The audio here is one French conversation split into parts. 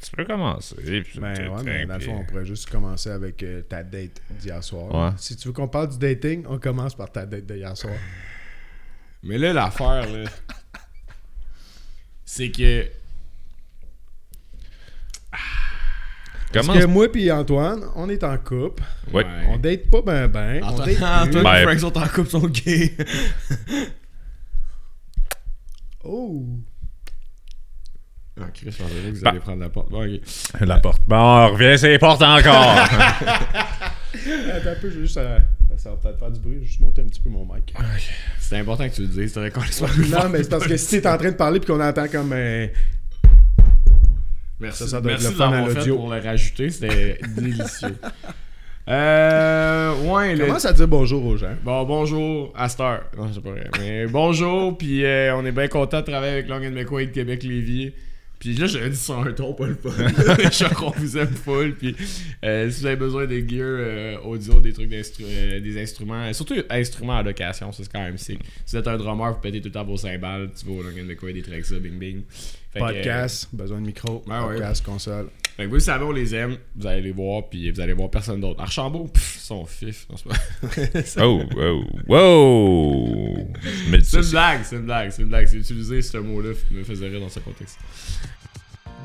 tu peux commencer. puis Ben ouais, mais dans le puis- fond, on pourrait juste commencer avec euh, ta date d'hier soir. Ouais. Si tu veux qu'on parle du dating, on commence par ta date d'hier soir. Mais là, l'affaire, là, c'est que. Parce Commence. que moi et Antoine, on est en couple. Ouais. On date pas ben ben. On Antoine, date Antoine plus. Ben- et Frank sont en couple, sont gays. Oh! Ah, Chris, je que vous Bah. alliez prendre la porte. Bon. La porte. Bon, on revient sur les portes encore. Attends un peu, je vais juste. euh, ça va peut-être faire du bruit, je vais juste monter un petit peu mon mic. C'est important que tu le dises, c'est vrai qu'on non, mais c'est parce que si t'es en train de parler puis qu'on entend comme. euh, Merci, Ça, ça doit être le fun à l'audio. pour le rajouter, c'était délicieux. Euh. Ouais, le- Commence à dire bonjour aux gens. Bon, bonjour, à cette heure. Non, c'est pas vrai. Mais bonjour, puis euh, on est bien content de travailler avec Long McQuaid de Québec-Lévis. Puis là, j'avais dit sur un ton, pas le fun. Je sais qu'on vous aime full. Puis euh, si vous avez besoin de gear euh, audio, des trucs d'instru- euh, des instruments, surtout instruments à location, ça c'est quand même sick. Si vous êtes un drummer, vous pétez tout le temps vos cymbales, tu vas au Long McQuaid, des trucs ça, bing bing. Fait que, euh, Podcast, besoin de micro. Ouais, ouais. podcast, console. fait que vous le savez, on les aime, vous allez les voir, puis vous allez voir personne d'autre. Archambault, pff, son fif. Non, c'est pas- oh, oh, wow. C'est une blague, c'est une blague, c'est une blague. C'est utiliser ce mot-là me faisait rire dans ce contexte.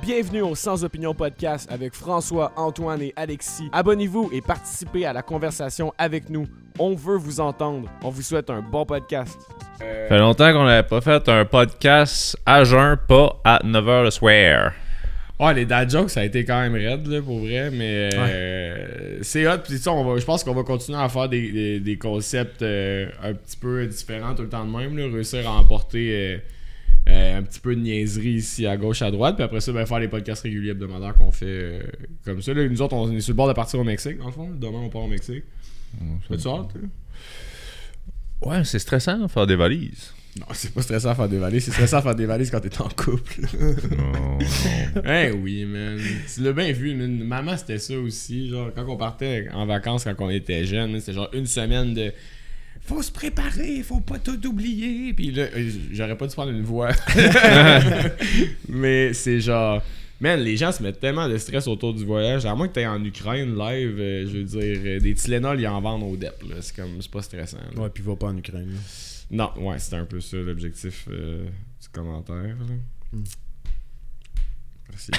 Bienvenue au Sans Opinion Podcast avec François, Antoine et Alexis. Abonnez-vous et participez à la conversation avec nous. On veut vous entendre. On vous souhaite un bon podcast. Ça fait longtemps qu'on n'avait pas fait un podcast à jeun, pas à 9h le soir. Ouais, les dad jokes, ça a été quand même raide, là, pour vrai, mais euh, c'est hot. Puis, on va- je pense qu'on va continuer à faire des, des- des concepts euh, un petit peu différents tout le temps de même, là, réussir à emporter euh, euh, un petit peu de niaiserie ici à gauche, à droite, puis après ça, ben, faire les podcasts réguliers hebdomadaires qu'on fait euh, comme ça. Là, nous autres, on est sur le bord de partir au Mexique, en fond. Demain, on part au Mexique. Fais-tu hâte, toi? Ouais, c'est stressant faire des valises. Non, c'est pas stressant à faire des valises, c'est stressant à faire des valises quand t'es en couple. Non, non. Eh oui, man. Tu l'as bien vu, man. Maman, c'était ça aussi. Genre, quand on partait en vacances, quand on était jeune, c'était genre une semaine de. Faut se préparer, faut pas tout oublier. Puis là, euh, j'aurais pas dû prendre une voix. Mais c'est genre. Man, les gens se mettent tellement de stress autour du voyage. À moins que t'ailles en Ukraine live, euh, je veux dire, euh, des Tylenol, ils en vendent au DEP. là. C'est comme, c'est pas stressant. là. Ouais, puis va pas en Ukraine. là. Non, ouais, c'était un peu ça l'objectif euh, du commentaire. là. Hmm. Merci.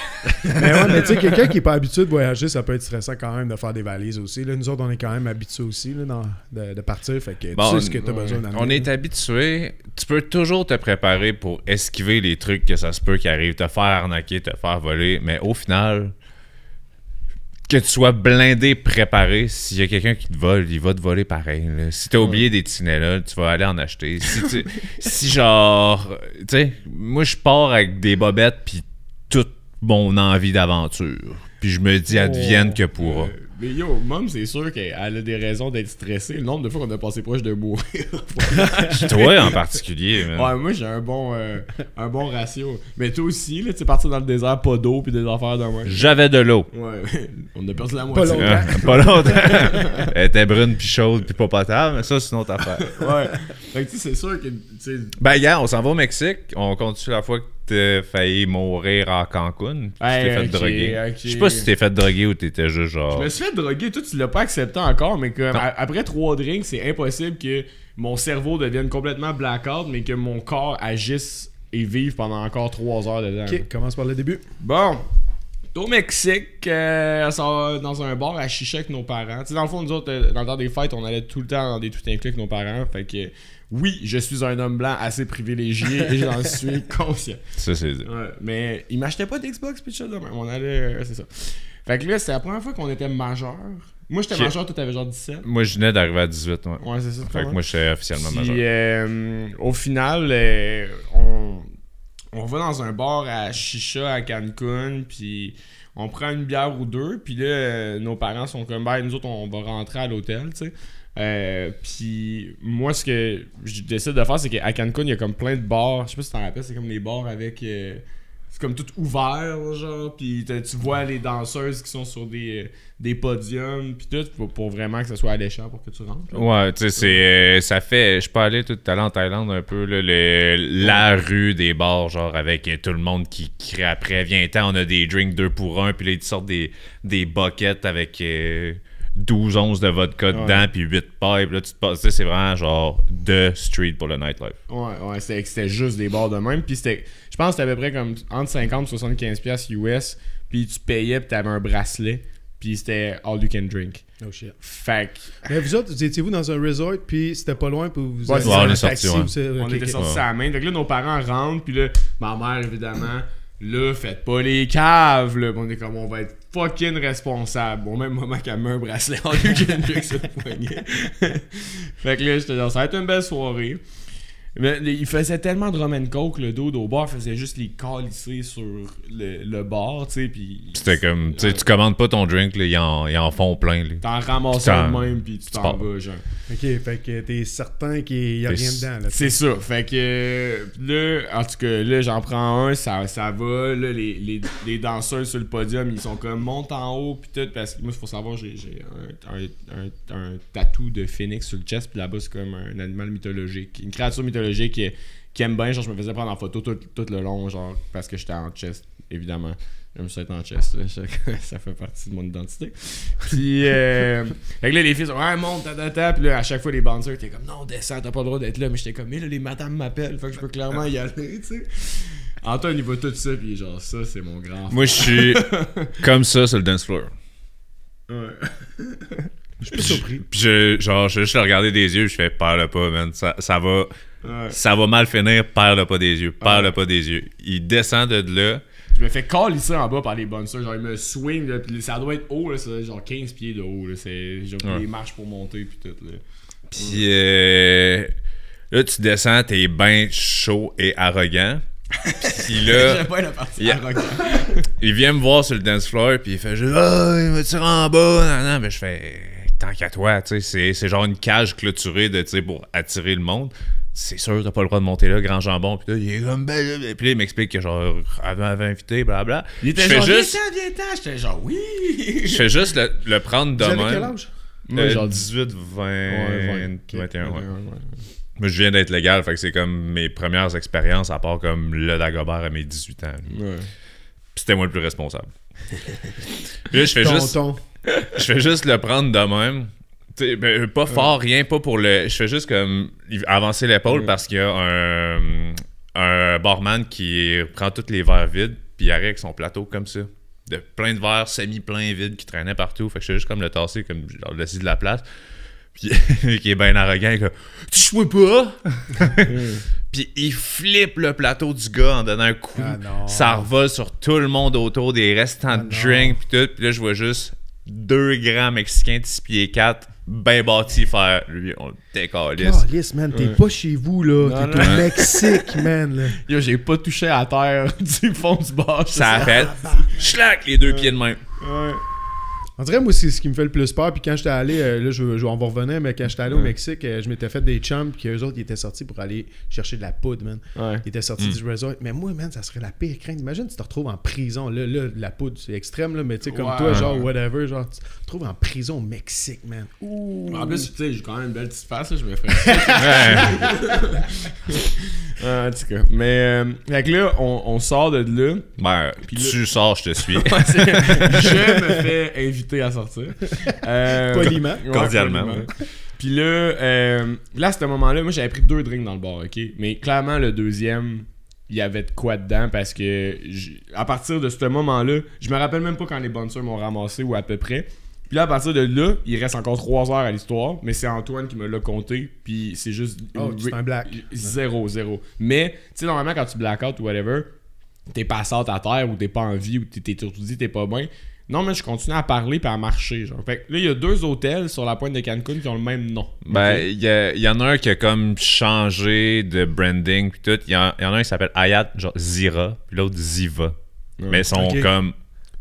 mais ouais, mais tu sais, quelqu'un qui est pas habitué de voyager, ça peut être stressant quand même de faire des valises aussi. Là, nous autres, on est quand même habitués aussi là, dans- de, de partir. Fait que Bon, tu sais ce que t'as ouais. besoin d'amener. On est habitué. Tu peux toujours te préparer pour esquiver les trucs que ça se peut qui arrivent, te faire arnaquer, te faire voler, mais au final, que tu sois blindé, préparé, s'il y a quelqu'un qui te vole, il va te voler pareil. là. Si t'as oublié des Tinella, tu vas aller en acheter. Si, tu- si genre, tu sais, moi je pars avec des bobettes puis toute mon envie d'aventure. Puis je me dis, advienne que pourra. Euh, mais yo, Mom, c'est sûr qu'elle a des raisons d'être stressée. Le nombre de fois qu'on a passé proche de mourir. Toi en particulier, man. ouais, moi, j'ai un bon euh, un bon ratio. Mais toi aussi, là, tu sais, partir dans le désert, pas d'eau, puis des affaires de moi. J'avais de l'eau. Ouais, on a perdu la Pas moitié. longtemps. Euh, pas longtemps. Elle était brune puis chaude puis pas potable, mais ça c'est une autre affaire. Ouais. Fait que tu sais, c'est sûr que, tu sais, Ben gars, on s'en va au Mexique. On continue la fois que t'as failli mourir à Cancun. Hey, tu t'es fait ok, droguer. Je sais pas si tu t'es fait droguer ou t'étais juste Je genre. me suis fait droguer, toi tu l'as pas accepté encore, mais comme a- après trois drinks, c'est impossible que mon cerveau devienne complètement blackout, mais que mon corps agisse et vive pendant encore trois heures dedans. Ok, commence par le début. Bon, t'es au Mexique, euh, ça dans un bar à chicha avec nos parents. Tu sais, dans le fond, nous autres, euh, dans le temps des fêtes, on allait tout le temps dans des tout inclus avec nos parents. Fait que oui, je suis un homme blanc assez privilégié et j'en suis conscient. Ça c'est. Ouais, mais ils m'achetaient pas d'Xbox ça de même. On allait. euh, c'est ça. Fait que là, c'était la première fois qu'on était majeur. Moi, j'étais majeur, toi, t'avais genre 17. Moi je venais d'arriver à 18, ouais. Ouais, c'est ça. Fait que moi j'étais officiellement Puis, majeur. euh, au final, euh, on, on va dans un bar à Chicha à Cancun, puis on prend une bière ou deux, puis là, euh, nos parents sont comme, ben, nous autres, on va rentrer à l'hôtel, tu sais. Euh, puis moi, ce que je décide de faire, c'est qu'à Cancun, il y a comme plein de bars. Je sais pas si t'en rappelles, c'est comme les bars avec. euh, c'est comme tout ouvert, genre, puis tu vois les danseuses qui sont sur des, des podiums, puis tout, pour, vraiment que ce soit alléchant pour que tu rentres. Ouais, tu sais, c'est, euh, ça fait. Je allé tout à l'heure en Thaïlande un peu, là, le- la rue des bars, genre, avec euh, tout le monde qui crie après. Viens-t'en, on a des drinks deux pour un, puis là, ils te sortent des, des buckets avec euh, 12 onces de vodka dedans, puis 8 pipes. Là, tu te passes, c'est vraiment genre de street pour le nightlife. Ouais, ouais, c'était c'était juste des bars de même. Puis c'était, je pense que c'était à peu près comme entre 50 et 75 pièces US. Puis tu payais, puis t'avais un bracelet. Puis c'était all you can drink. Oh shit. Fait que Mais vous autres, vous étiez-vous dans un resort, puis c'était pas loin, puis vous Ouais, avez on est taxi, ouais. on ok, était sortis Ouais. à la main. Fait que là, nos parents rentrent. Puis là, ma mère, évidemment, là, faites pas les caves. Là. On est comme, on va être fucking responsable. Au même moment qu'elle met un bracelet you can drink sur le poignet. fait que là, j'étais genre, ça va être une belle soirée. Mais il faisait tellement de rum and coke, le dos au bar faisait juste les calisser sur le, le bar, tu sais, puis... C'était comme, tu sais, tu commandes pas ton drink, là, ils, en, ils en font plein. Là. T'en ramasses un de même, puis tu t'en vas, genre. Ok, fait que t'es certain qu'il y a rien dedans, là. C'est ça. Fait que là, en tout cas, là, j'en prends un, ça, ça va. Là, les, les, les danseurs sur le podium, ils sont comme montent en haut, puis tout. Parce que moi, il faut savoir, j'ai j'ai un, un, un, un tatou de phénix sur le chest, puis là-bas, c'est comme un animal mythologique. Une créature mythologique qui, qui aime bien. Genre, je me faisais prendre en photo tout, tout le long, genre, parce que j'étais en chest, évidemment. J'aime ça être en chest, là. ça fait partie de mon identité. Puis, euh, fait que là, les filles sont, ouais, monte, ta, ta, ta. Puis là, à chaque fois, les bouncers, t'es comme, non, descends, t'as pas le droit d'être là. Mais j'étais comme, mais là, les madames m'appellent, fait que je peux clairement y aller, tu sais. Antoine, il voit tout ça, puis genre, ça, c'est mon grand. Moi, je suis comme ça sur le dance floor. Ouais. Je suis pas surpris. Puis je, genre, je vais juste le regarder des yeux, je fais perle pas, man. Ça, ça va. Ouais. Ça va mal finir, perle pas des yeux, Ouais. pas des yeux. Il descend de là. Je me fais calisser en bas par les bouncers. Genre, il me swing, là, ça doit être haut, là, c'est genre 15 pieds de haut, là. C'est genre Ouais. les marches pour monter, puis tout, là. Puis euh, là, tu descends, t'es ben chaud et arrogant. Puis là, pas la partie il vient me voir sur le dance floor, puis il fait juste Ah, il me tire en bas? Non, non, mais je fais Tant qu'à toi, tu sais, c'est- genre une cage clôturée de, pour attirer le monde. C'est sûr, t'as pas le droit de monter là, grand jambon. Puis là, il est comme ben, ben. Puis là, il m'explique que genre, avant, avait invité, blabla. Il était je fais genre, juste, viens-t'en, viens-t'en. J'étais genre, oui. je fais juste le, le prendre de Vous avez même. quel âge? Euh, genre 18, 20, Ouais, 21, ouais. ouais. Moi, je viens d'être légal, fait que c'est comme mes premières expériences, à part comme le Dagobert à mes 18 ans. C'était moi le plus responsable. Puis là, je fais juste, je fais juste le prendre de même. Ben, pas fort, rien, pas pour le. Je fais juste comme avancer l'épaule Ouais. parce qu'il y a un, un barman qui prend tous les verres vides, puis il arrive avec son plateau comme ça. De plein de verres semi-pleins vides qui traînaient partout. Fait que je fais juste comme le tasser, comme genre, laisser de la place. Puis qui est bien arrogant, comme Tu joues pas Puis il flippe le plateau du gars en donnant un coup. Ah. Ça revole sur tout le monde autour des restants Ah de drink puis tout. Puis là, je vois juste deux grands Mexicains de 6 pieds 4 bien bâtis faire. Lui, on le décalisse. Calice, man, t'es Ouais. pas chez vous, là. T'es au Mexique, man, là. Yo, j'ai pas touché à terre du fond du bar. Ça a fait. Schlac, les deux pieds de main. Ouais. On dirait, moi, c'est ce qui me fait le plus peur. Puis quand j'étais allé, euh, là, je, je- on va revenir, mais quand j'étais allé au Mexique, euh, je m'étais fait des chums, puis eux autres, ils étaient sortis pour aller chercher de la poudre, man. Ouais. Ils étaient sortis du resort. Mais moi, man, ça serait la pire crainte. Imagine, tu te retrouves en prison. Là, là la poudre, c'est extrême, là, mais tu sais, comme Ouais. toi, genre, whatever, genre, tu te retrouves en prison au Mexique, man. Ouh. En plus, tu sais, j'ai quand même une belle petite face, là, je me ferais. Ah, en tout cas. Mais, euh, fait que là, on, on sort de là. Ben, Puis tu sors, je te suis. Ouais, c'est- je me fais inviter à sortir. Euh, Poliment. ouais, Cordialement, poliment. Puis là, euh, là, à ce moment-là, moi, j'avais pris deux drinks dans le bar, OK? Mais clairement, le deuxième, il y avait de quoi dedans parce que j'- à partir de ce moment-là, je me rappelle même pas quand les bouncers m'ont ramassé ou à peu près. Puis là, à partir de là, il reste encore trois heures à l'histoire, mais c'est Antoine qui me l'a compté, puis c'est juste... Oh, c'est un black. Zéro, zéro. Mais, tu sais, normalement, quand tu blackout ou whatever, t'es passé à terre ou t'es pas en vie ou t'es étourdi, t'es pas bien. Non, mais je continue à parler puis à marcher. Genre. Fait que là, il y a deux hôtels sur la pointe de Cancun qui ont le même nom. Ben, il y, en a un qui a comme changé de branding puis tout. Il y, en il y en a un qui s'appelle Hayat, genre Zira, puis l'autre Ziva. Mais ils sont comme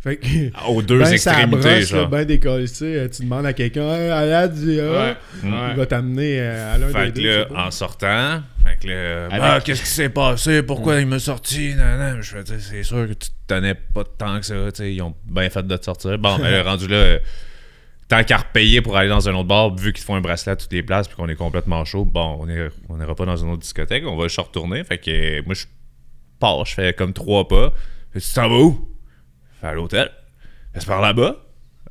Fait que. Aux deux ben, ça extrémités, brosse, genre. là, ben décollé, tu sais, tu demandes à quelqu'un, ah, Ouais. il Ouais. va t'amener euh, à l'un des que deux. là, en sortant, fait que là, Avec- bah, qu'est-ce qui s'est passé? Pourquoi il m'a sorti? Non, non, je sais, c'est sûr que tu te tenais pas de temps que ça, tu sais, ils ont bien fait de te sortir. Bon, ben, rendu là, euh, tant qu'à repayer pour aller dans un autre bar, vu qu'ils te font un bracelet à toutes les places puis qu'on est complètement chaud, bon, on est- on n'ira pas dans une autre discothèque, on va juste retourner. Fait que moi, je pars, je fais comme trois pas. Tu t'en vas où? Fait à l'hôtel. C'est par là-bas.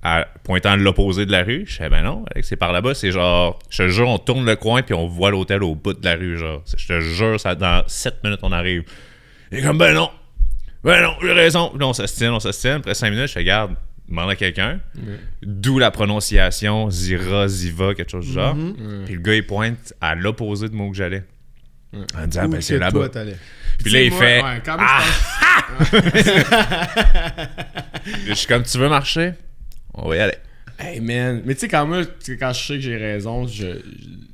À- pointant à l'opposé de la rue. Je fais, ben non, c'est par là-bas. C'est genre, je te jure, on tourne le coin puis on voit l'hôtel au bout de la rue. Genre, je te jure, ça, dans 7 minutes, on arrive. Et comme, ben non, ben non, j'ai raison. Puis là, on s'astine, on s'astine. Après 5 minutes, je fais, garde, demande à quelqu'un. D'où la prononciation Zira, Ziva, quelque chose du genre. Puis le gars, il pointe à l'opposé de moi que j'allais. En disant, Où ben c'est là-bas. Puis là, il Moi, fait, ouais, quand même, je pense- je suis comme, tu veux marcher? On va y aller. Hey man, mais tu sais quand moi, quand je sais que j'ai raison, je,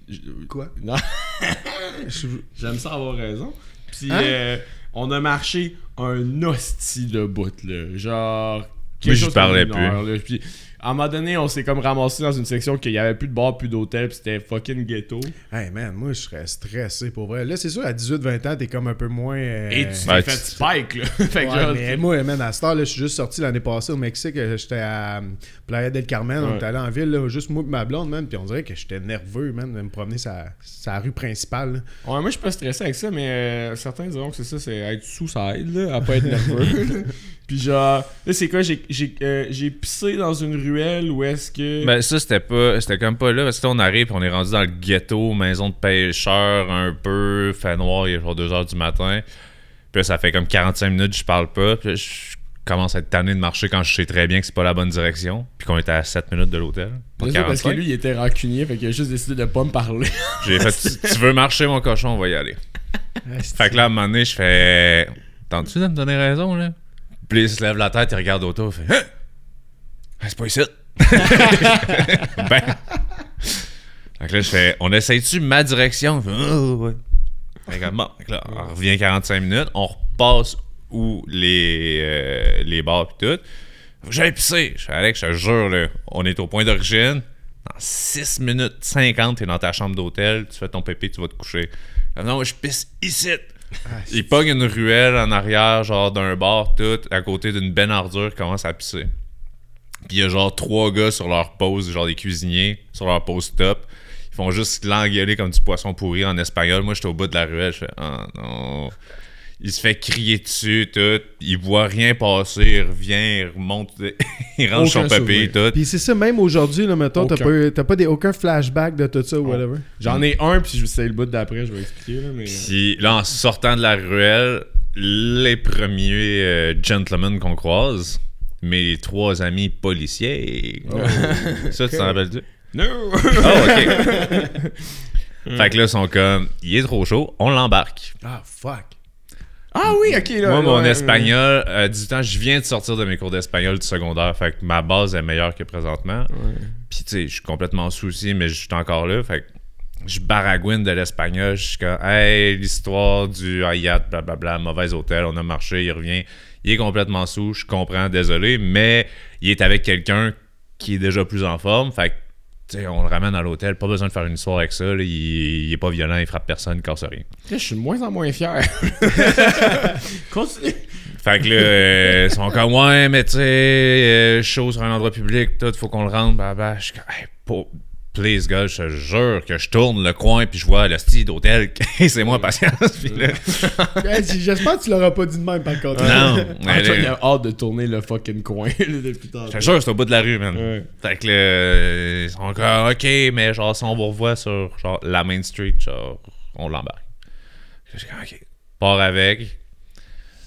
je- je- Quoi? non, Je- j'aime ça avoir raison. Puis Hein? euh, on a marché un hostie de bout là, genre Moi, j'y chose parlais heure, là. Puis à un moment donné, on s'est comme ramassé dans une section qu'il y avait plus de bar, plus d'hôtel, puis c'était fucking ghetto. Hey man, moi je serais stressé pour vrai. Là, c'est sûr, à 18-20 ans, t'es comme un peu moins. euh, Et tu t'es Ben, fait spike là. fait que Ouais, genre, mais moi, man, à cette heure, là, je suis juste sorti l'année passée au Mexique. euh, J'étais à euh, Playa del Carmen. On Ouais. était allé en ville, là, juste moi et ma blonde, man. Puis on dirait que j'étais nerveux, man, de me promener sa, sa rue principale. là. Ouais, moi je suis pas stressé avec ça, mais euh, certains diront que c'est ça, c'est être sous ça aide, là, à pas être nerveux. Puis genre, là c'est quoi, j'ai j'ai euh, j'ai pissé dans une ruelle où est-ce que. Ben ça c'était pas c'était comme pas là parce que là on arrive puis on est rendu dans le ghetto, maison de pêcheur un peu, fait noir, il est genre 2h du matin. Puis là, ça fait comme 45 minutes je parle pas, puis là, je commence à être tanné de marcher quand je sais très bien que c'est pas la bonne direction, puis qu'on était à 7 minutes de l'hôtel. pas ça, parce que 45. lui il était rancunier, fait qu'il a juste décidé de pas me parler. J'ai fait tu, tu veux marcher mon cochon, on va y aller. Fait que là à un moment donné, je fais Tentes-tu de me donner raison là? Puis il se lève la tête, il regarde autour, il fait Hein? Ah, C'est pas ici. ben. Que là, je fais On essaye-tu ma direction? Il fait, Ah, ouais. Fait que, bon, là, on revient 45 minutes, on repasse où les, euh, les bars pis tout. J'aille pisser. Je fais Alex, je te jure, là, on est au point d'origine. Dans 6 minutes 50, t'es dans ta chambre d'hôtel, tu fais ton pépé, tu vas te coucher. Non, je pisse ici. Il pogne une ruelle en arrière, genre d'un bar, tout, à côté d'une benne ardure, commence à pisser. Puis il y a genre trois gars sur leur pause, genre des cuisiniers, sur leur pause top. Ils font juste l'engueuler comme du poisson pourri en espagnol. Moi, j'étais au bout de la ruelle, je fais Ah non. Il se fait crier dessus, tout. Il voit rien passer, il revient, il remonte, il range son papier, tout. Puis c'est ça, même aujourd'hui, là, mettons, t'as pas, t'as pas des, aucun flashback de tout ça ou whatever. J'en ai un, puis je sais le bout d'après, je vais expliquer. Là, mais... Puis là, en sortant de la ruelle, les premiers euh, gentlemen qu'on croise, mes trois amis policiers. Ça, tu t'en rappelles-tu? No! Oh, ok. fait que là, ils sont comme, il est trop chaud, on l'embarque. Ah, fuck. Ah oui, ok. Là, Moi, mon ouais, espagnol, à 18 ans, je viens de sortir de mes cours d'espagnol du secondaire. Fait que ma base est meilleure que présentement. Puis, tu sais, je suis complètement souci, mais je suis encore là. Fait que je baragouine de l'espagnol. Je suis comme, hey, l'histoire du Hayat, blablabla, mauvais hôtel, on a marché, il revient. Il est complètement sous, je comprends, désolé, mais il est avec quelqu'un qui est déjà plus en forme. Fait que, tu sais, on le ramène à l'hôtel, pas besoin de faire une histoire avec ça. là. Il, il est pas violent, il frappe personne, il casse rien. Je suis de moins en moins fier. Continue. Fait que là, euh, ils sont comme, ouais, mais tu sais, euh, chaud sur un endroit public, tout, faut qu'on le rende, bah, Je suis comme, hey, please, gars, je te jure que je tourne le coin puis je vois le style d'hôtel, c'est moi patience. Puis là, Hey, J'espère que tu l'auras pas dit de même, par contre. non, mais a hâte de tourner le fucking coin depuis tantôt. je te jure, c'est au bout de la rue, man. Ouais. Fait que là, ils sont comme, ok, mais genre, si on vous revoit sur genre, la Main Street, genre, on l'embarque. Je suis comme, ok, part avec.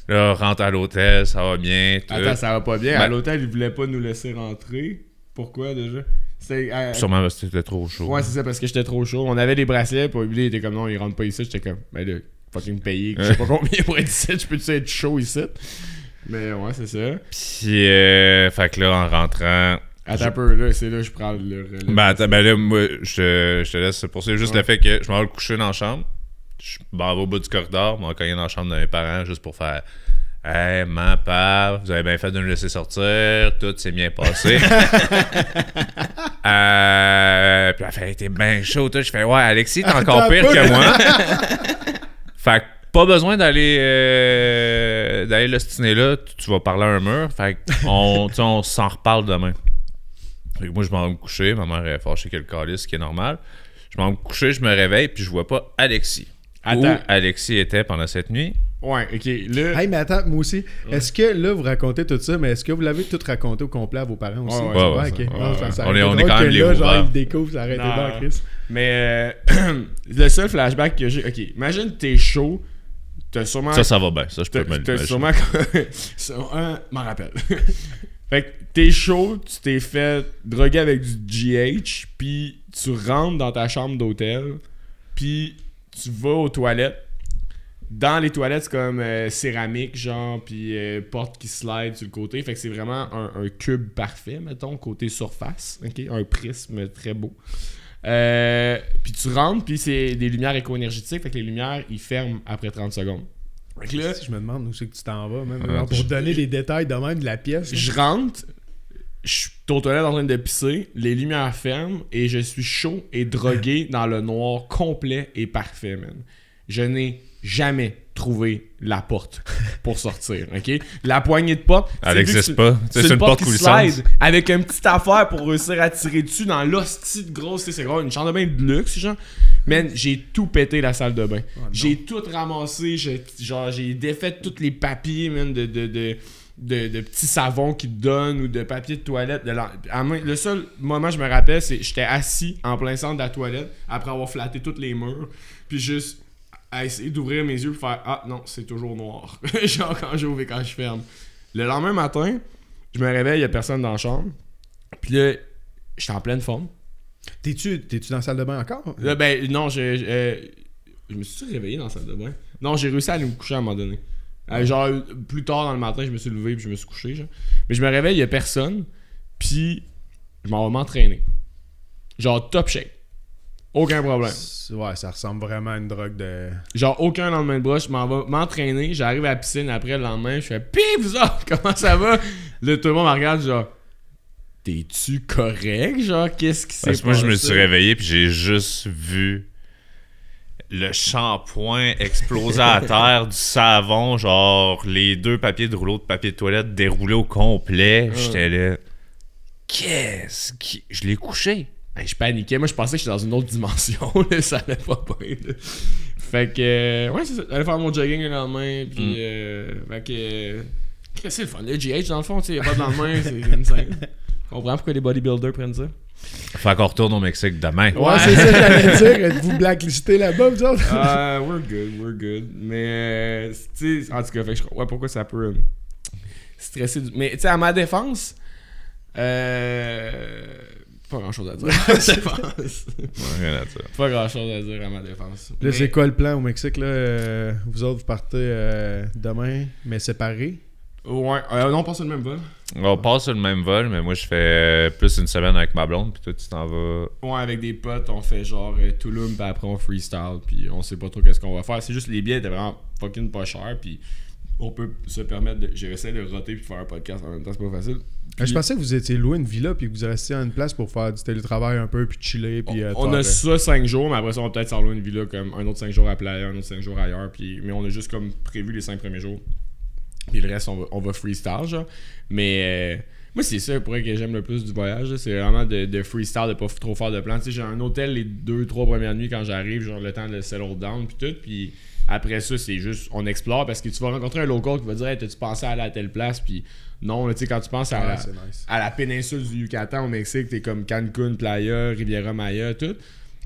Là, rentre à l'hôtel, ça va bien. Tout. Attends, ça va pas bien. Ben- À l'hôtel, ils voulaient pas nous laisser rentrer. Pourquoi déjà? Euh, Sûrement parce que c'était trop chaud. Ouais, c'est ça, parce que j'étais trop chaud. On avait des bracelets, puis lui, il était comme non, il rentre pas ici. J'étais comme, ben là, fucking payé. Je sais pas combien pour être ici. Je peux-tu être chaud ici? Mais ouais, c'est ça. Puis, euh, fait que là, en rentrant. Attends un peu, là, c'est là que je prends le relais. Ben, attends, ben là, moi, je te, je te laisse poursuivre. Juste Ouais. le fait que je m'en vais le coucher dans la chambre. Je m'en vais au bout du corridor, m'en cogner dans la chambre de mes parents juste pour faire Hey, man, papa, vous avez bien fait de nous laisser sortir, tout s'est bien passé. euh, puis elle fait, t'es bien chaud, tout. Je fais, ouais, Alexis, t'es encore pire que moi. fait que pas besoin d'aller euh, d'aller l'ostiner là, tu, tu vas parler à un mur. Fait sais, on s'en reparle demain. Fait que moi, je m'en vais me coucher. Ma mère est fâchée que le calice, ce qui est normal. Je m'en vais me coucher, je me réveille, puis je vois pas Alexis. Attends. Où Alexis était pendant cette nuit. Ouais, ok. Là. Hey, mais attends, moi aussi. Est-ce que là, vous racontez tout ça, mais est-ce que vous l'avez tout raconté au complet à vos parents aussi? Ouais, ouais, ouais, ok. ouais, Non, ouais. ça- ça On est- on est quand que même les là, genre, ils découvrent, ça dans Chris. Mais euh, le seul flashback que j'ai. Ok, imagine t'es chaud. T'as sûrement. Ça, ça va bien. Ça, je peux T'as sûrement. Un, m'en rappelle. fait que t'es chaud, tu t'es fait droguer avec du GH, puis tu rentres dans ta chambre d'hôtel, puis tu vas aux toilettes. Dans les toilettes, c'est comme euh, céramique, genre, puis euh, porte qui slide sur le côté. Fait que c'est vraiment un, un cube parfait, mettons, côté surface. ok? Un prisme très beau. Euh, puis tu rentres, puis c'est des lumières éco-énergétiques. Fait que les lumières, ils ferment après 30 secondes. Fait que là, Si je me demande où c'est que tu t'en vas, même, genre, pour je- donner des détails de même de la pièce. je rentre, je suis aux toilettes en train de pisser, les lumières ferment et je suis chaud et drogué dans le noir complet et parfait, man. Je n'ai jamais trouvé la porte pour sortir, ok? La poignée de porte. Elle vu que n'existe c'est- pas. C'est une porte qui coulissante. slide avec une petite affaire pour réussir à tirer dessus dans l'hostie de grosse, c'est gros, une chambre de bain de luxe, genre. Man, j'ai tout pété la salle de bain. j'ai tout ramassé, j'ai, genre, j'ai défait tous les papiers, man, de, de, de, de, de petits savons qu'ils te donnent ou de papier de toilette. De la- à moi, le seul moment que je me rappelle, c'est j'étais assis en plein centre de la toilette après avoir flatté tous les murs, puis juste à essayer d'ouvrir mes yeux pour faire Ah non, c'est toujours noir. Genre quand j'ouvre et quand je ferme. Le lendemain matin, je me réveille, il n'y a personne dans la chambre. Puis là, j'étais en pleine forme. T'es-tu t'es-tu dans la salle de bain encore? Là, ben non, je, je, euh, je me suis réveillé dans la salle de bain. Non, j'ai réussi à aller me coucher à un moment donné. Euh, genre, plus tard dans le matin, je me suis levé puis je me suis couché. Genre. Mais je me réveille, il n'y a personne. Puis, je m'en vais m'entraîner. Genre, top shape. Aucun problème. Ouais, ça ressemble vraiment à une drogue de. Genre, aucun lendemain de broche, je m'en vais m'entraîner. J'arrive à la piscine après le lendemain. Je fais Pis vous autres, comment ça va? Là, tout le monde me regarde, genre, T'es-tu correct? Genre, qu'est-ce qui s'est Parce passé? que moi, je me suis réveillé puis j'ai juste vu le shampoing exploser à terre, du savon, genre les deux papiers de rouleau de papier de toilette déroulés au complet. Ah. J'étais là. Qu'est-ce qui. Je l'ai couché. Hey, je paniquais. Moi, je pensais que j'étais dans une autre dimension. là, ça allait pas bien. là. Fait que, euh, ouais, c'est ça. J'allais faire mon jogging le lendemain. Puis, Mm. euh, fait que. euh, qu'est-ce que c'est le fun? Le GH, dans le fond, tu sais, pas de lendemain. c'est. Je comprends pourquoi les bodybuilders prennent ça. Fait qu'on retourne au Mexique demain. Ouais, c'est ça que j'allais dire. Êtes-vous blacklisté là-bas, vous autres? We're good, we're good. Mais, euh, tu sais, en tout cas, fait que je crois, ouais, pourquoi ça peut euh, stresser. du- Mais, tu sais, à ma défense, euh, pas grand chose à dire. à ma défense. Ouais, rien à dire. pas grand chose à dire à ma défense. Là, Mais- c'est quoi le plan au Mexique? Là? Euh, vous autres, vous partez euh, demain, mais séparés? Ouais, euh, non, pas sur le même vol. On passe sur le même vol, mais moi, je fais plus une semaine avec ma blonde, puis toi, tu t'en vas. Ouais, avec des potes, on fait genre euh, Tulum, puis après on freestyle, puis on sait pas trop qu'est-ce qu'on va faire. C'est juste les billets étaient vraiment fucking pas chers, puis on peut se permettre de. J'ai essayé de roter puis de faire un podcast en même temps, c'est pas facile. Euh, Je pensais que vous étiez loué une villa puis que vous restiez à une place pour faire du télétravail un peu puis chiller puis euh, on a ça 5 jours, mais après ça, on va peut-être s'en louer une villa comme un autre 5 jours à Playa, un autre 5 jours ailleurs, puis mais on a juste comme prévu les 5 premiers jours. Puis le reste, on va, on va freestyle, genre. Mais euh, moi, c'est ça pour que j'aime le plus du voyage. C'est vraiment de, de freestyle, de pas trop faire de plans. Tu sais, j'ai un hôtel les deux, trois premières nuits quand j'arrive, genre le temps de settle down, puis tout. Puis après ça, c'est juste, on explore parce que tu vas rencontrer un local qui va dire, hey, t'as-tu pensé à aller à telle place? Puis non, tu sais, quand tu penses à, Ouais, la, nice. à la péninsule du Yucatan au Mexique, t'es comme Cancun, Playa, Riviera Maya, tout.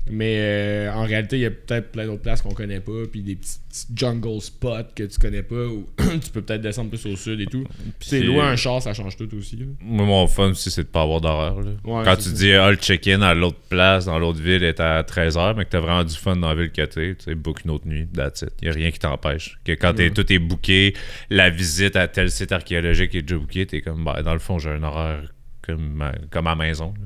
Mais euh, en réalité, il y a peut-être plein d'autres places qu'on connaît pas, puis des petits, petits jungle spots que tu connais pas, où tu peux peut-être descendre plus au sud et tout. Puis c'est loin un char, ça change tout aussi. là. Moi, mon fun aussi, c'est de pas avoir d'horreur. Ouais, Quand tu dis, ah, le check-in à l'autre place, dans l'autre ville, est à 13h, mais que t'as vraiment du fun dans la ville que t'es, tu sais, book une autre nuit, that's it. Y a rien qui t'empêche. Que quand t'es- tout est booké, la visite à tel site archéologique est déjà booké, t'es comme, ben, dans le fond, j'ai un horaire comme, à- comme à la maison. là.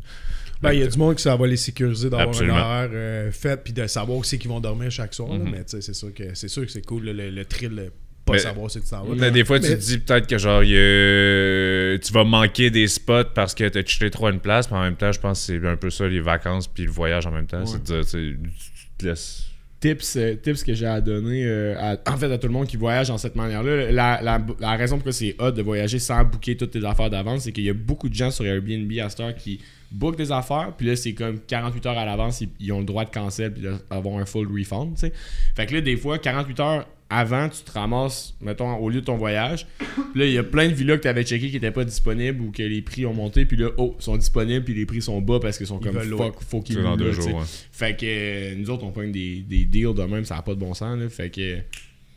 Ben, il y a du monde qui ça va les sécuriser d'avoir un horaire euh, fait puis de savoir où c'est qu'ils vont dormir chaque soir. là. Mhm. Mais c'est sûr que c'est sûr que c'est cool le, le thrill, pas Mais- savoir ce que tu t'en vas. Mais des fois, tu te dis peut-être que genre, tu vas manquer des spots parce que t'as chillé trop à une place, mais en même temps, je pense que c'est un peu ça, les vacances puis le voyage en même temps. C'est de dire, tu sais, tu te laisses. Tips, euh, tips que j'ai à donner euh, à, en fait à tout le monde qui voyage en cette manière-là. La, raison pourquoi c'est hot de voyager sans booker toutes tes affaires d'avance, c'est qu'il y a beaucoup de gens sur Airbnb à cette heure qui bookent des affaires, puis là c'est comme 48 heures à l'avance, ils, ont le droit de cancel puis d'avoir un full refund. Fait que là des fois 48 heures avant, tu te ramasses, mettons, au lieu de ton voyage. Puis là, il y a plein de villas que tu avais checké qui n'étaient pas disponibles ou que les prix ont monté. Puis là, oh, ils sont disponibles, puis les prix sont bas parce qu'ils sont comme fuck, faut qu'ils C'est dans deux jours. ouais. Fait que euh, nous autres, on pogne des, des deals de même, ça n'a pas de bon sens. Là. Fait que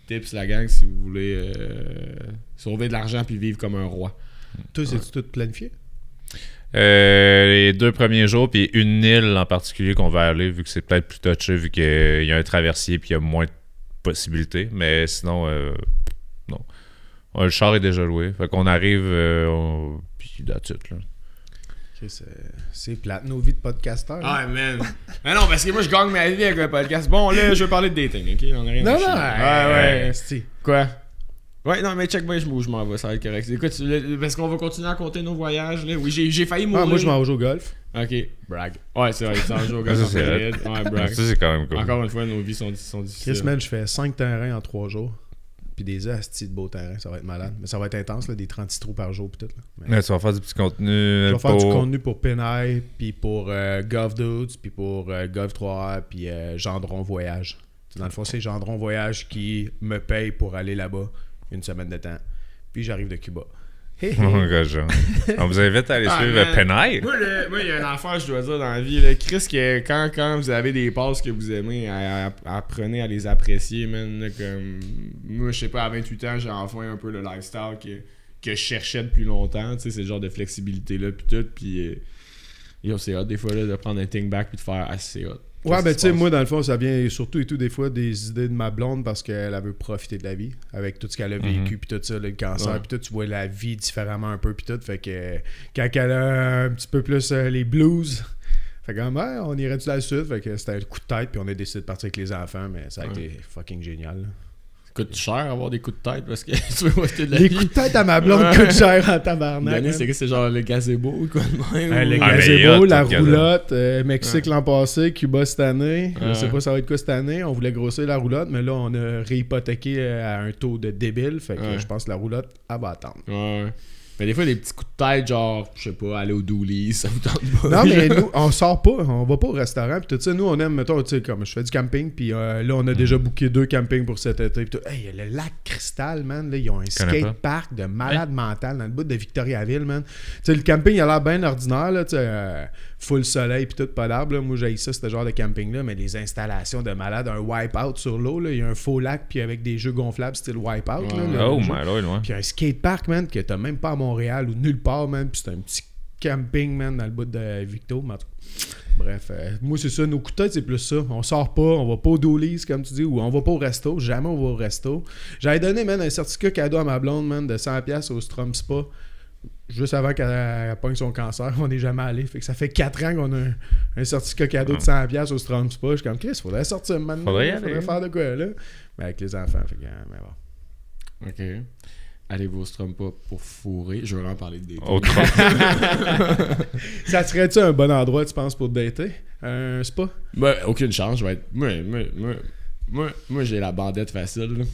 tips la gang si vous voulez euh, sauver de l'argent puis vivre comme un roi. Toi, c'est tout planifié? Euh, les deux premiers jours, puis une île en particulier qu'on va aller, vu que c'est peut-être plus touché, vu qu'il y a un traversier puis il y a moins de possibilités. Mais sinon, euh, non. Ouais, le char est déjà loué. Fait qu'on arrive, euh, on- puis that's it, là. C'est- plate, nos vies de podcasteurs. Ah, man. Mais non, parce que moi, je gagne ma vie avec un podcast. Bon, là, je vais parler de dating, ok? On a rien à non, non, Ouais, ouais. Quoi? Ouais, non, mais check, moi, je m'en- je m'en vais, ça va être correct. Écoute, parce qu'on va continuer à compter nos voyages, là. Oui, j'ai failli mourir. Ah, moi, je m'en vais au golf. Ok, brag. Ouais, c'est vrai, c'est un jour Ça, c'est Ouais, brag. Ça, c'est quand même cool. Encore une fois, nos vies sont, sont difficiles. Chris, man, je fais 5 terrains en 3 jours. Puis des astis de beaux terrains. Ça va être malade. Mais ça va être intense, là, des 36 trous par jour. Puis tout, là. Mais Mais tu vas faire du petit contenu. je vais faire du contenu pour Penay, puis pour euh, Gov Dudes, puis pour euh, Gov 3 puis euh, Gendron Voyage. Dans le fond, c'est Gendron Voyage qui me paye pour aller là-bas une semaine de temps. Puis j'arrive de Cuba. Gars, genre. On vous invite à aller Ah, suivre man. Moi, il y a une affaire, je dois dire, dans la vie. Là. Chris, que quand, quand vous avez des passes que vous aimez, à- à- apprenez à les apprécier, man. là, comme, moi, je sais pas, à 28 ans, j'ai enfin un peu le lifestyle que, que je cherchais depuis longtemps. Tu sais, c'est le genre de flexibilité-là, puis tout. Puis, euh, yo, c'est hot, des fois, là, de prendre un think back puis de faire, ah, c'est hot. Ouais, ben tu sais, moi, dans le fond, ça vient surtout et tout, des fois, des idées de ma blonde parce qu'elle elle veut profiter de la vie avec tout ce qu'elle a vécu, puis tout ça, le cancer, Ouais. puis tout, tu vois la vie différemment un peu, puis tout. Fait que quand elle a un petit peu plus euh, les blues, fait comme, ouais, on irait-tu là dessus Fait que c'était un coup de tête, puis on a décidé de partir avec les enfants, mais ça a Ouais. été fucking génial. là. Coûte cher avoir des coups de tête parce que tu veux de la Les vie. coups de tête à ma blonde Ouais. coûtent cher en tabarnak. L'année, c'est que c'est genre le gazebo ou quoi de même. Le Ah, mais gazebo, la le gazebo. roulotte, euh, Mexique l'an passé, Cuba cette année. Je Ouais. sais pas ça va être quoi cette année. On voulait grossir la roulotte, mais là, on a réhypothéqué euh, à un taux de débile. Fait que Ouais. je pense que la roulotte, elle va attendre. Ouais. Mais des fois, des petits coups de tête, genre, je sais pas, aller au Dooley, ça vous tente pas. Non, mais nous, on sort pas, on va pas au restaurant. Puis tout ça, nous, on aime, mettons, tu sais, comme je fais du camping. Puis euh, là, on a déjà booké deux campings pour cet été. Puis. Hey, le lac Cristal, man, là, ils ont un skatepark de malade mental dans le bout de Victoriaville, man. Tu sais, le camping, il a l'air bien ordinaire, là, tu sais, euh, full soleil, puis tout, pas d'arbres. là. Moi, j'ai ça, ce genre de camping-là. Mais les installations de malade, un wipe-out sur l'eau, là, il y a un faux lac, puis avec des jeux gonflables, style wipe-out. là, Ouais. Oh my lord, ouais. Puis un skatepark, man, que t'as même pas à Montréal ou nulle part, man. Puis c'est un petit camping, man, dans le bout de Victo. Bref, euh, moi, c'est ça. Nos coups c'est plus ça. On sort pas, on va pas au Doolies, comme tu dis, ou on va pas au resto. Jamais on va au resto. J'avais donné, man, un certificat cadeau à ma blonde, man, de 100$ au Strom Spa. Juste avant qu'elle elle pogne son cancer, on n'est jamais allé. Fait que ça fait 4 ans qu'on a un, un certificat cadeau de 100$ au Strom Spa. Je suis comme, Chris, faudrait sortir maintenant. Faudrait y faudrait aller. faire de quoi, là? Mais avec les enfants, fait que, euh, mais bon. Ok. Allez-vous au Strum pas pour fourrer? Je veux vraiment parler de dating. Ça serait-tu un bon endroit, tu penses, pour te dater? Un spa? Ben, aucune chance, je vais être. Moi, moi, moi, moi, moi, j'ai la bandette facile. là.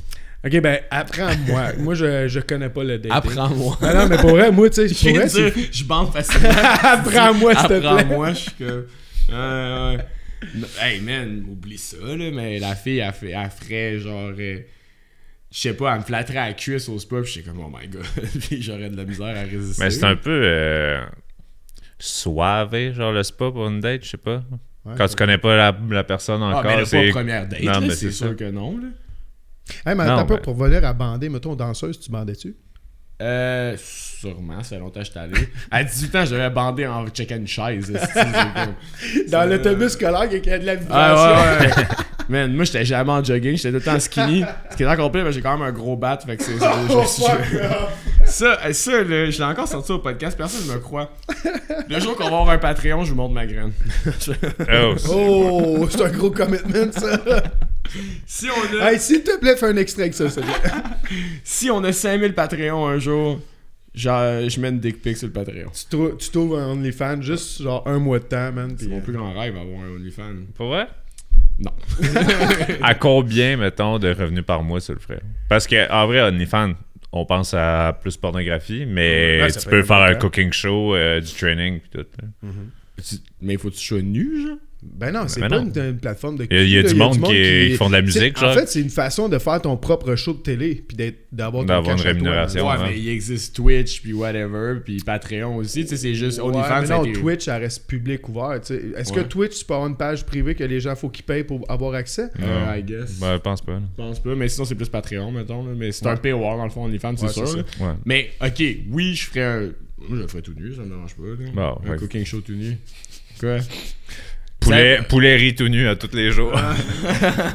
Ok, ben, apprends-moi. moi, je, je connais pas le dating. Apprends-moi. Ah non, mais pour vrai, moi, tu sais, Je pour viens vrai, de c'est... dire, je bande facilement. Apprends-moi, s'il te plaît. Apprends-moi, je suis comme. Ouais, ouais. Non, Hey man, oublie ça là, mais la fille elle, fait, elle ferait genre. euh, je sais pas, elle me flatterait à la cuisse au spa, puis j'étais comme, oh my god, puis j'aurais de la misère à résister. Mais c'est un peu euh, soivé, genre le spa pour une date, je sais pas. Ouais, Quand tu connais pas la, la personne Ah, encore, mais là, pas c'est. première date, c'est c'est sûr ça. que non, là. Hey, mais Non, attends pas, mais- pour venir à bander, mettons, danseuse, tu bandais-tu? Euh, sûrement, ça fait longtemps que j'étais allé. À 18 ans, j'avais bandé en checkant une chaise. Dans Ça- l'autobus scolaire, il y a de la vibration. Ah ouais, ouais. Man, moi, j'étais jamais en jogging, j'étais tout le temps skinny. Ce qui est complet, mais j'ai quand même un gros bat, fait que c'est. je- Oh, ça, ça, là, je l'ai encore sorti au podcast, personne ne me croit. Le jour qu'on va avoir un Patreon, je vous montre ma graine. Oh, Oh, c'est un gros commitment, ça. Si on a, Hey, s'il te plaît, fais un extrait avec ça, plaît. si on a 5000 Patreons un jour, genre, je mets une dick pic sur le Patreon. Tu trou- tu trouves un OnlyFans juste genre un mois de temps, man. C'est Puis, mon euh, plus grand rêve, avoir un OnlyFans. Pour vrai? Non. À combien, mettons, de revenus par mois ça le ferait? Parce que, en vrai, OnlyFans, on pense à plus pornographie, mais Ouais, ça tu peux faire un cooking show, euh, du training, puis tout. là. Tu- Mais faut que tu sois nu, genre? Ben non, c'est Ben pas non. Une, une plateforme de Il y a- y du monde qui- qui font de la musique, C'est- En genre. fait, c'est une façon de faire ton propre show de télé, puis d'être- d'avoir une toi, rémunération. Ouais, ouais. mais il existe Twitch, puis whatever, puis Patreon aussi. Tu sais, c'est juste Ouais, OnlyFans. a non, été- Twitch, ça reste public ouvert. tu sais. Est-ce Ouais. que Twitch, tu peux avoir une page privée que les gens faut qu'ils payent pour avoir accès? Euh. I guess. Ben, je pense pas. Je pense pas, mais sinon c'est plus Patreon, mettons. là. Mais c'est un Ouais. paywall dans le fond, OnlyFans, c'est Ouais, sûr. c'est. Ouais. Mais ok, oui, je ferais un. Moi, je le ferais tout nu, ça me dérange pas. un ouais. cooking show tout nu. Quoi? Poulet, Ça- poulet riz tout nu à tous les jours.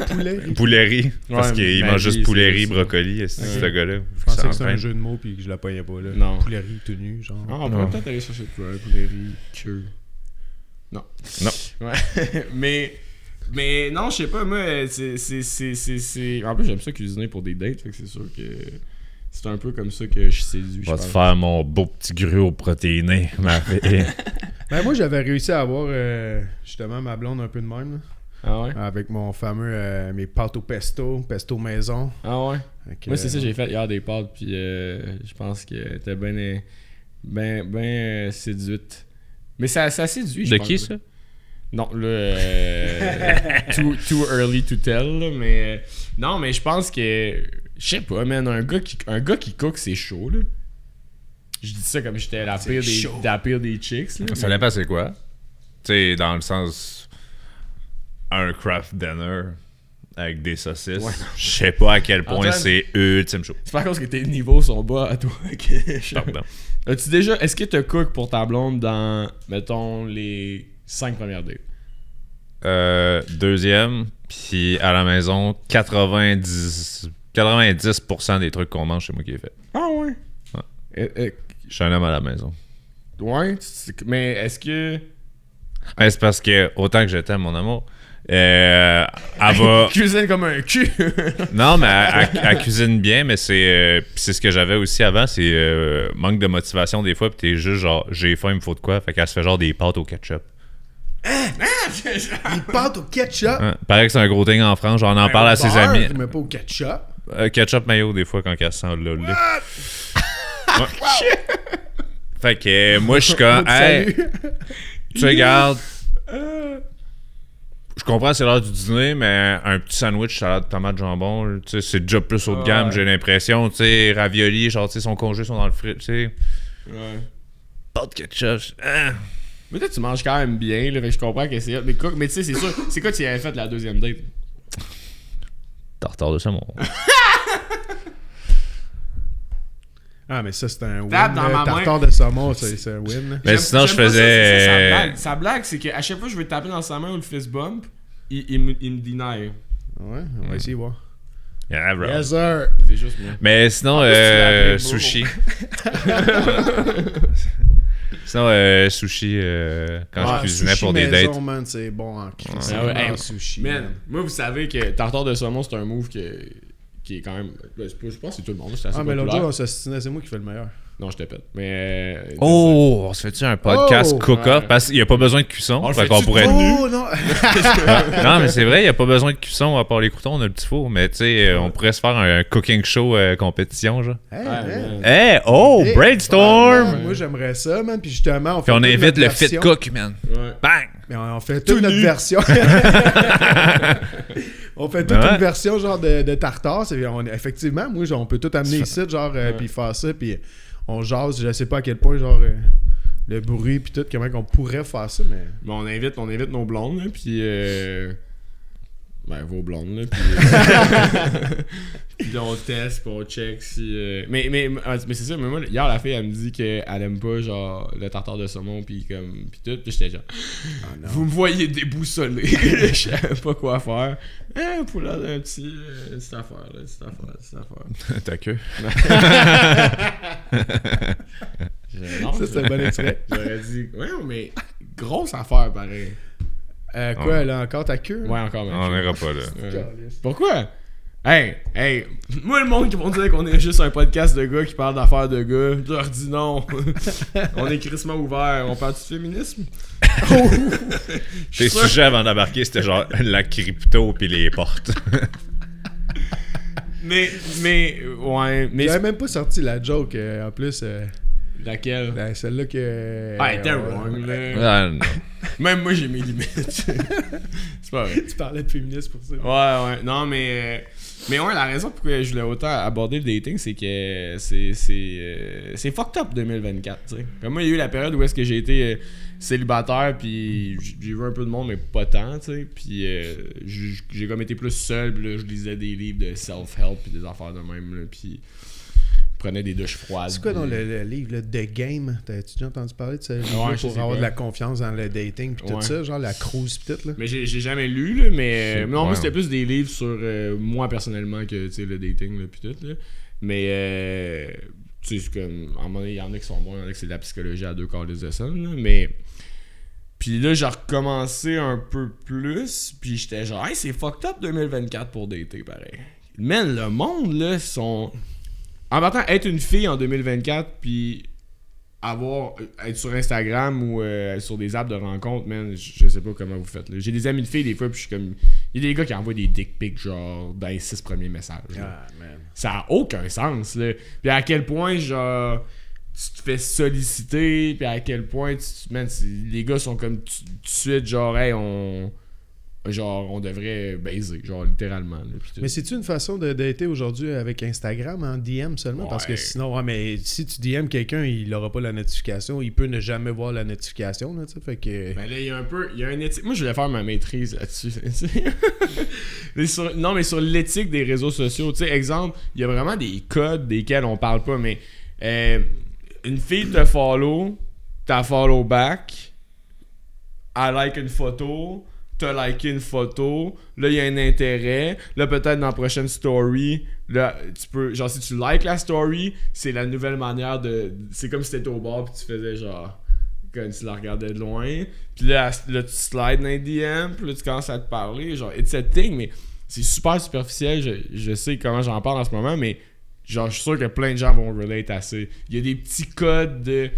Poulet? poulet riz. Parce Ouais, qu'il ma mange juste poulet riz, brocoli, c'est Ouais. ce gars-là. Je pensais que c'était un jeu de mots puis que je la pognais pas là. Non. Poulerie tenue, genre. Ah, on pourrait peut-être aller chercher de quoi Poulerie, queue. Non. Non. Ouais. mais. Mais non, je sais pas, moi, c'est. c'est- c'est- c'est- c'est- En plus, j'aime ça cuisiner pour des dates, fait que c'est sûr que. C'est un peu comme ça que je séduis. Je je vais te faire mon beau petit gruau protéiné, ma fille. Ben, moi, j'avais réussi à avoir euh, justement ma blonde un peu de même. là, Ah ouais? Avec mon fameux, euh, mes pâtes au pesto, pesto maison. Ah ouais? Moi, c'est ça, euh, j'ai fait hier des pâtes, puis euh, je pense que t'es bien ben, ben euh, séduite. Mais ça, ça séduit, je De pense. qui, ça? Non, là, euh, too, too early to tell, là, mais... non, mais je pense que... Je sais pas, man, un gars qui, un gars qui cook, c'est chaud, là. Je dis ça comme j'étais la, pire des- la pire des chicks, là. Ça mais- dépend c'est quoi. Tu sais, dans le sens. Un craft dinner avec des saucisses. Ouais. Je sais pas à quel point c'est ultime chaud. C'est pas cause que tes niveaux sont bas à toi que je- Pardon. As-tu déjà... Est-ce que tu cook pour ta blonde dans, mettons, les 5 premières dates? Euh, deuxième, puis à la maison, 90, 90% des trucs qu'on mange, c'est moi qui ai fait. Ah ouais? Ouais. Euh, euh, Je suis un homme à la maison. ouais, mais est-ce que. C'est parce que, autant que je t'aime, mon amour, euh, elle va. Cuisine comme un cul! Non, mais elle, elle- elle cuisine bien, mais c'est euh, c'est ce que j'avais aussi avant, c'est euh, manque de motivation des fois, puis t'es juste genre j'ai faim, il me faut de quoi, fait qu'elle se fait genre des pâtes au ketchup. Des pâtes au ketchup. Hein, Paraît que c'est un gros thing en France, j'en en Ben, parle à ses amis. Mais pas au ketchup. Euh, ketchup mayo des fois quand elle sent le lait. Fait que euh, moi je suis comme hey, tu regardes. Je comprends c'est l'heure du dîner, mais un petit sandwich salade tomate jambon, là, tu sais, c'est déjà plus haut de gamme, Ouais. j'ai l'impression, tu sais, ravioli, genre tu sais son congé sont dans le frit, tu sais. ouais. Pas de ketchup. ah. Mais toi, tu manges quand même bien, là, fait que je comprends que c'est. Mais, quoi- mais tu sais, c'est sûr. C'est quoi tu avais fait la deuxième date? Tartare de saumon. Ah, mais ça, c'est un win. Tape dans là. ma main. Tartare de saumon, c'est c'est un win. là. Mais J'aime- sinon, je pas ça, faisais- c'est ça, Sa blague, sa blague, c'est qu'à chaque fois que je veux taper dans sa main ou le fist bump, il, il, me- il me deny. Ouais, on va essayer de voir. Yeah, bro. Yes, sir. C'est juste moi. Mais sinon, plus, tu l'as euh, appelé sushi. sinon, euh, sushi, euh, quand Ah, je cuisinais pour des maison, dates. man, c'est bon en crise. Ah ouais, hey, sushi. Man, man. moi, vous savez que tartare de saumon, c'est un move que, qui est quand même. ben, je pense que c'est tout le monde, assez Ah, mais l'autre jour, on s'assinait, c'est moi qui fais le meilleur. Non, je te pète. Mais. euh, Oh, on se fait-tu un podcast Oh! cook-up? Ouais. Parce qu'il n'y a pas besoin de cuisson. On fait qu'on pourrait... Oh, non! non, mais c'est vrai, il n'y a pas besoin de cuisson à part les croutons, on a le petit four. Mais tu sais, euh, on pourrait se faire un cooking show euh, compétition, genre. Hey, Ouais. Hey, oh, Hey, brainstorm! ouais, Moi, j'aimerais ça, man. Puis justement, on fait Puis on invite le fit cook, man. Ouais. Bang! Mais on on fait toute notre nu. version. on fait toute Ouais. une version genre de, de tartare. C'est- on- effectivement, moi, genre, on peut tout amener ici, genre, euh, Ouais. puis faire ça, puis on jase. Je sais pas à quel point, genre, euh, le bruit, puis tout, comment qu'on pourrait faire ça, mais. Mais on invite, on invite nos blondes, là, puis. Euh... Ben, vos blondes, là, puis. euh, on teste, puis on check si. euh, Mais, mais, mais c'est ça, mais moi, hier, la fille, elle me dit qu'elle aime pas, genre, le tartare de saumon, puis comme. Puis tout, puis j'étais genre. non. Vous me voyez déboussolé. Je savais pas quoi faire. Eh, pour là, un petit. Euh, petite affaire, là, petite affaire, petite affaire. Ta queue. Non, Ça, c'est un bon extrait. J'aurais dit. Ouais, mais grosse affaire, pareil. Euh, quoi, là, encore ta queue? Ouais, encore On même. n'ira pas là. Euh, Pourquoi? Hey, hey, moi le monde qui vont dire qu'on est juste un podcast de gars qui parle d'affaires de gars, je leur dis non. on est crissement ouvert, on parle du féminisme? Tes sujets avant d'embarquer, c'était genre la crypto puis les portes. Mais, mais, ouais, mais. J'avais même pas sorti la joke, euh, en plus. euh, Laquelle? ben, celle-là que. Ah, elle était euh, wrong, là. Ah, non. Même moi j'ai mes limites. C'est pas vrai. Tu parlais de féministe pour ça. Ouais, ouais. Non, mais. euh, Mais ouais, la raison pourquoi je voulais autant aborder le dating, c'est que c'est c'est euh, c'est fucked up 2024, tu sais. Comme moi, il y a eu la période où est-ce que j'ai été euh, célibataire, puis j'ai vu un peu de monde, mais pas tant, tu sais. Puis euh, j'ai comme été plus seul, puis là, je lisais des livres de self-help, puis des affaires de même, là, puis prenais des douches froides. C'est quoi dans puis- le, le livre là, The Game? T'as-tu déjà entendu parler de ce livre Ouais, je pour avoir pas. de la confiance dans le dating puis tout Ouais. ça, genre la cruise pis tout là Mais j'ai jamais lu, là, mais euh, non, moi c'était plus des livres sur euh, moi personnellement que tu sais, le dating, là, pis tout. Là. Mais, euh, tu sais, comme, à un moment donné, il y en a qui sont bons, il y en a qui c'est de la psychologie à deux quarts de ça, là, mais. Puis là, j'ai recommencé un peu plus, puis j'étais genre, hey, c'est fucked up 2024 pour dater, pareil. Man, le monde, là, sont. En partant, être une fille en 2024, puis avoir être sur Instagram ou euh, sur des apps de rencontre, man, je sais pas comment vous faites. J'ai des amis de filles des fois, puis je suis comme. Il y a des gars qui envoient des dick pics, genre, dans les six premiers messages. Ah man. Ça a aucun sens, là. Puis à quel point, genre, tu te fais solliciter, puis à quel point, tu, man, les gars sont comme tout de suite, genre, hey, on. Genre, on devrait baiser, genre, littéralement. là. Mais c'est-tu une façon de dater aujourd'hui avec Instagram en DM seulement? Parce que sinon, ouais, mais si tu DM quelqu'un, il aura pas la notification, il peut ne jamais voir la notification, là, tu sais, fait que... Ben là, il y a un peu. Il y a un éthique. Moi, je voulais faire ma maîtrise là-dessus. Sur- non, mais sur l'éthique des réseaux sociaux. Tu sais, exemple, il y a vraiment des codes desquels on parle pas, mais euh, une fille te follow, t'as follow back, elle like une photo, t'as liké une photo, là, il y a un intérêt, là, peut-être dans la prochaine story, là, tu peux, genre, si tu likes la story, c'est la nouvelle manière de, c'est comme si t'étais au bar puis tu faisais genre, quand tu la regardais de loin, puis là, là, tu slides dans DM, puis là, tu commences à te parler, genre, it's a thing, mais c'est super superficiel, je, je sais comment j'en parle en ce moment, mais genre, je suis sûr que plein de gens vont relate ça. Il y a des petits codes de.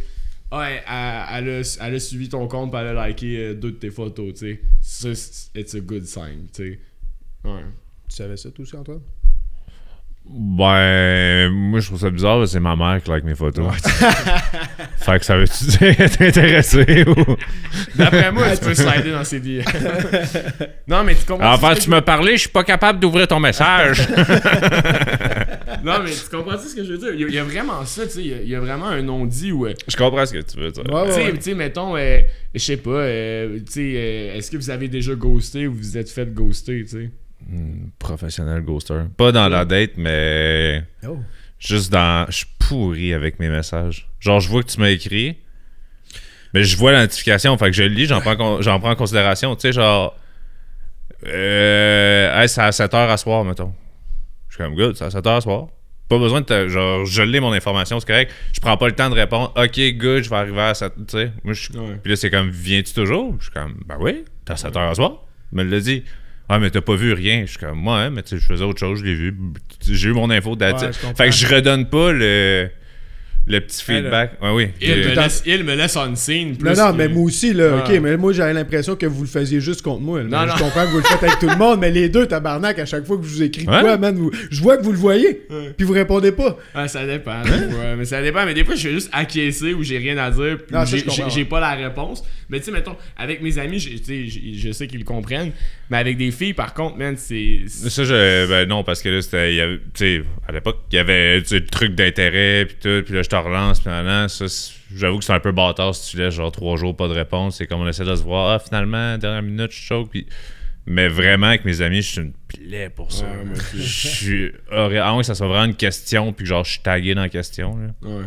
Ouais, elle, elle a, elle a suivi ton compte, puis elle a liké euh, deux de tes photos, tu sais. Ça, c'est- it's a good sign, tu sais. Ouais. Tu savais ça, tout ça, Antoine? Ben, moi, je trouve ça bizarre, c'est ma mère qui like mes photos. fait que ça veut-tu dire être intéressé ou? D'après moi, tu peux slider dans ses DM. non, mais tu comprends. Enfin, tu m'as parlé, je suis pas capable d'ouvrir ton message. Non, mais tu comprends ce que je veux dire? Il y a, il y a vraiment ça, tu sais. Il y a- il y, a vraiment un non-dit où. euh, je comprends ce que tu veux dire. Ouais, Tu sais- ouais. tu sais, mettons, euh, je sais pas, euh, tu sais, euh, est-ce que vous avez déjà ghosté ou vous vous êtes fait ghoster, tu sais? Hmm, professionnel ghoster. Pas dans la date, mais Oh. juste dans. Je suis pourri avec mes messages. Genre, je vois que tu m'as écrit, mais je vois la notification, fait que je le lis, j'en prends, con- j'en prends en considération. Tu sais, genre. Euh, hey, c'est à 7h à soir, mettons. Je suis comme good, à 7h à soir. Pas besoin de te. Genre, je lis mon information, c'est correct. Je prends pas le temps de répondre. Ok, good, je vais arriver à 7. Tu sais, moi, je suis. Ouais. Puis là, c'est comme, viens-tu toujours? Je suis comme, ben oui, t'es à 7h à soir. Me l'a dit. Ah, mais t'as pas vu rien. Je suis comme, ouais, hein, mais tu sais, je faisais autre chose, je l'ai vu. J'ai eu mon info Ouais. Fait que je redonne pas le, le petit feedback. Ouais, oui. Il, Euh, me laisse, il me laisse on scene. Non, plus non, que- mais moi aussi, là, Ouais. ok, mais moi j'avais l'impression que vous le faisiez juste contre moi. là. Non, je non. comprends que vous le faites avec tout le monde, mais les deux, tabarnak, à chaque fois que je vous écris Ouais. quoi, man, vous- je vois que vous le voyez, Ouais. puis vous répondez pas. Ah, ça dépend. fois. mais ça dépend. Mais des fois, je fais juste acquiescer ou j'ai rien à dire. Non, j'ai pas la réponse. Mais tu sais, mettons, avec mes amis, je sais qu'ils le comprennent. Mais avec des filles, par contre, man, c'est. Ça, je, ben non, parce que là, c'était. Tu sais, à l'époque, il y avait le truc d'intérêt, puis tout, puis là, je te relance, puis maintenant, ça, j'avoue que c'est un peu bâtard si tu laisses genre trois jours, pas de réponse. C'est comme on essaie de se voir, ah, finalement, dernière minute, je choke, puis. Mais vraiment, avec mes amis, je suis une plaie pour ça. Ouais. Je suis. Ah oui, ça soit vraiment une question, puis que genre, je suis tagué dans la question, là. Ouais.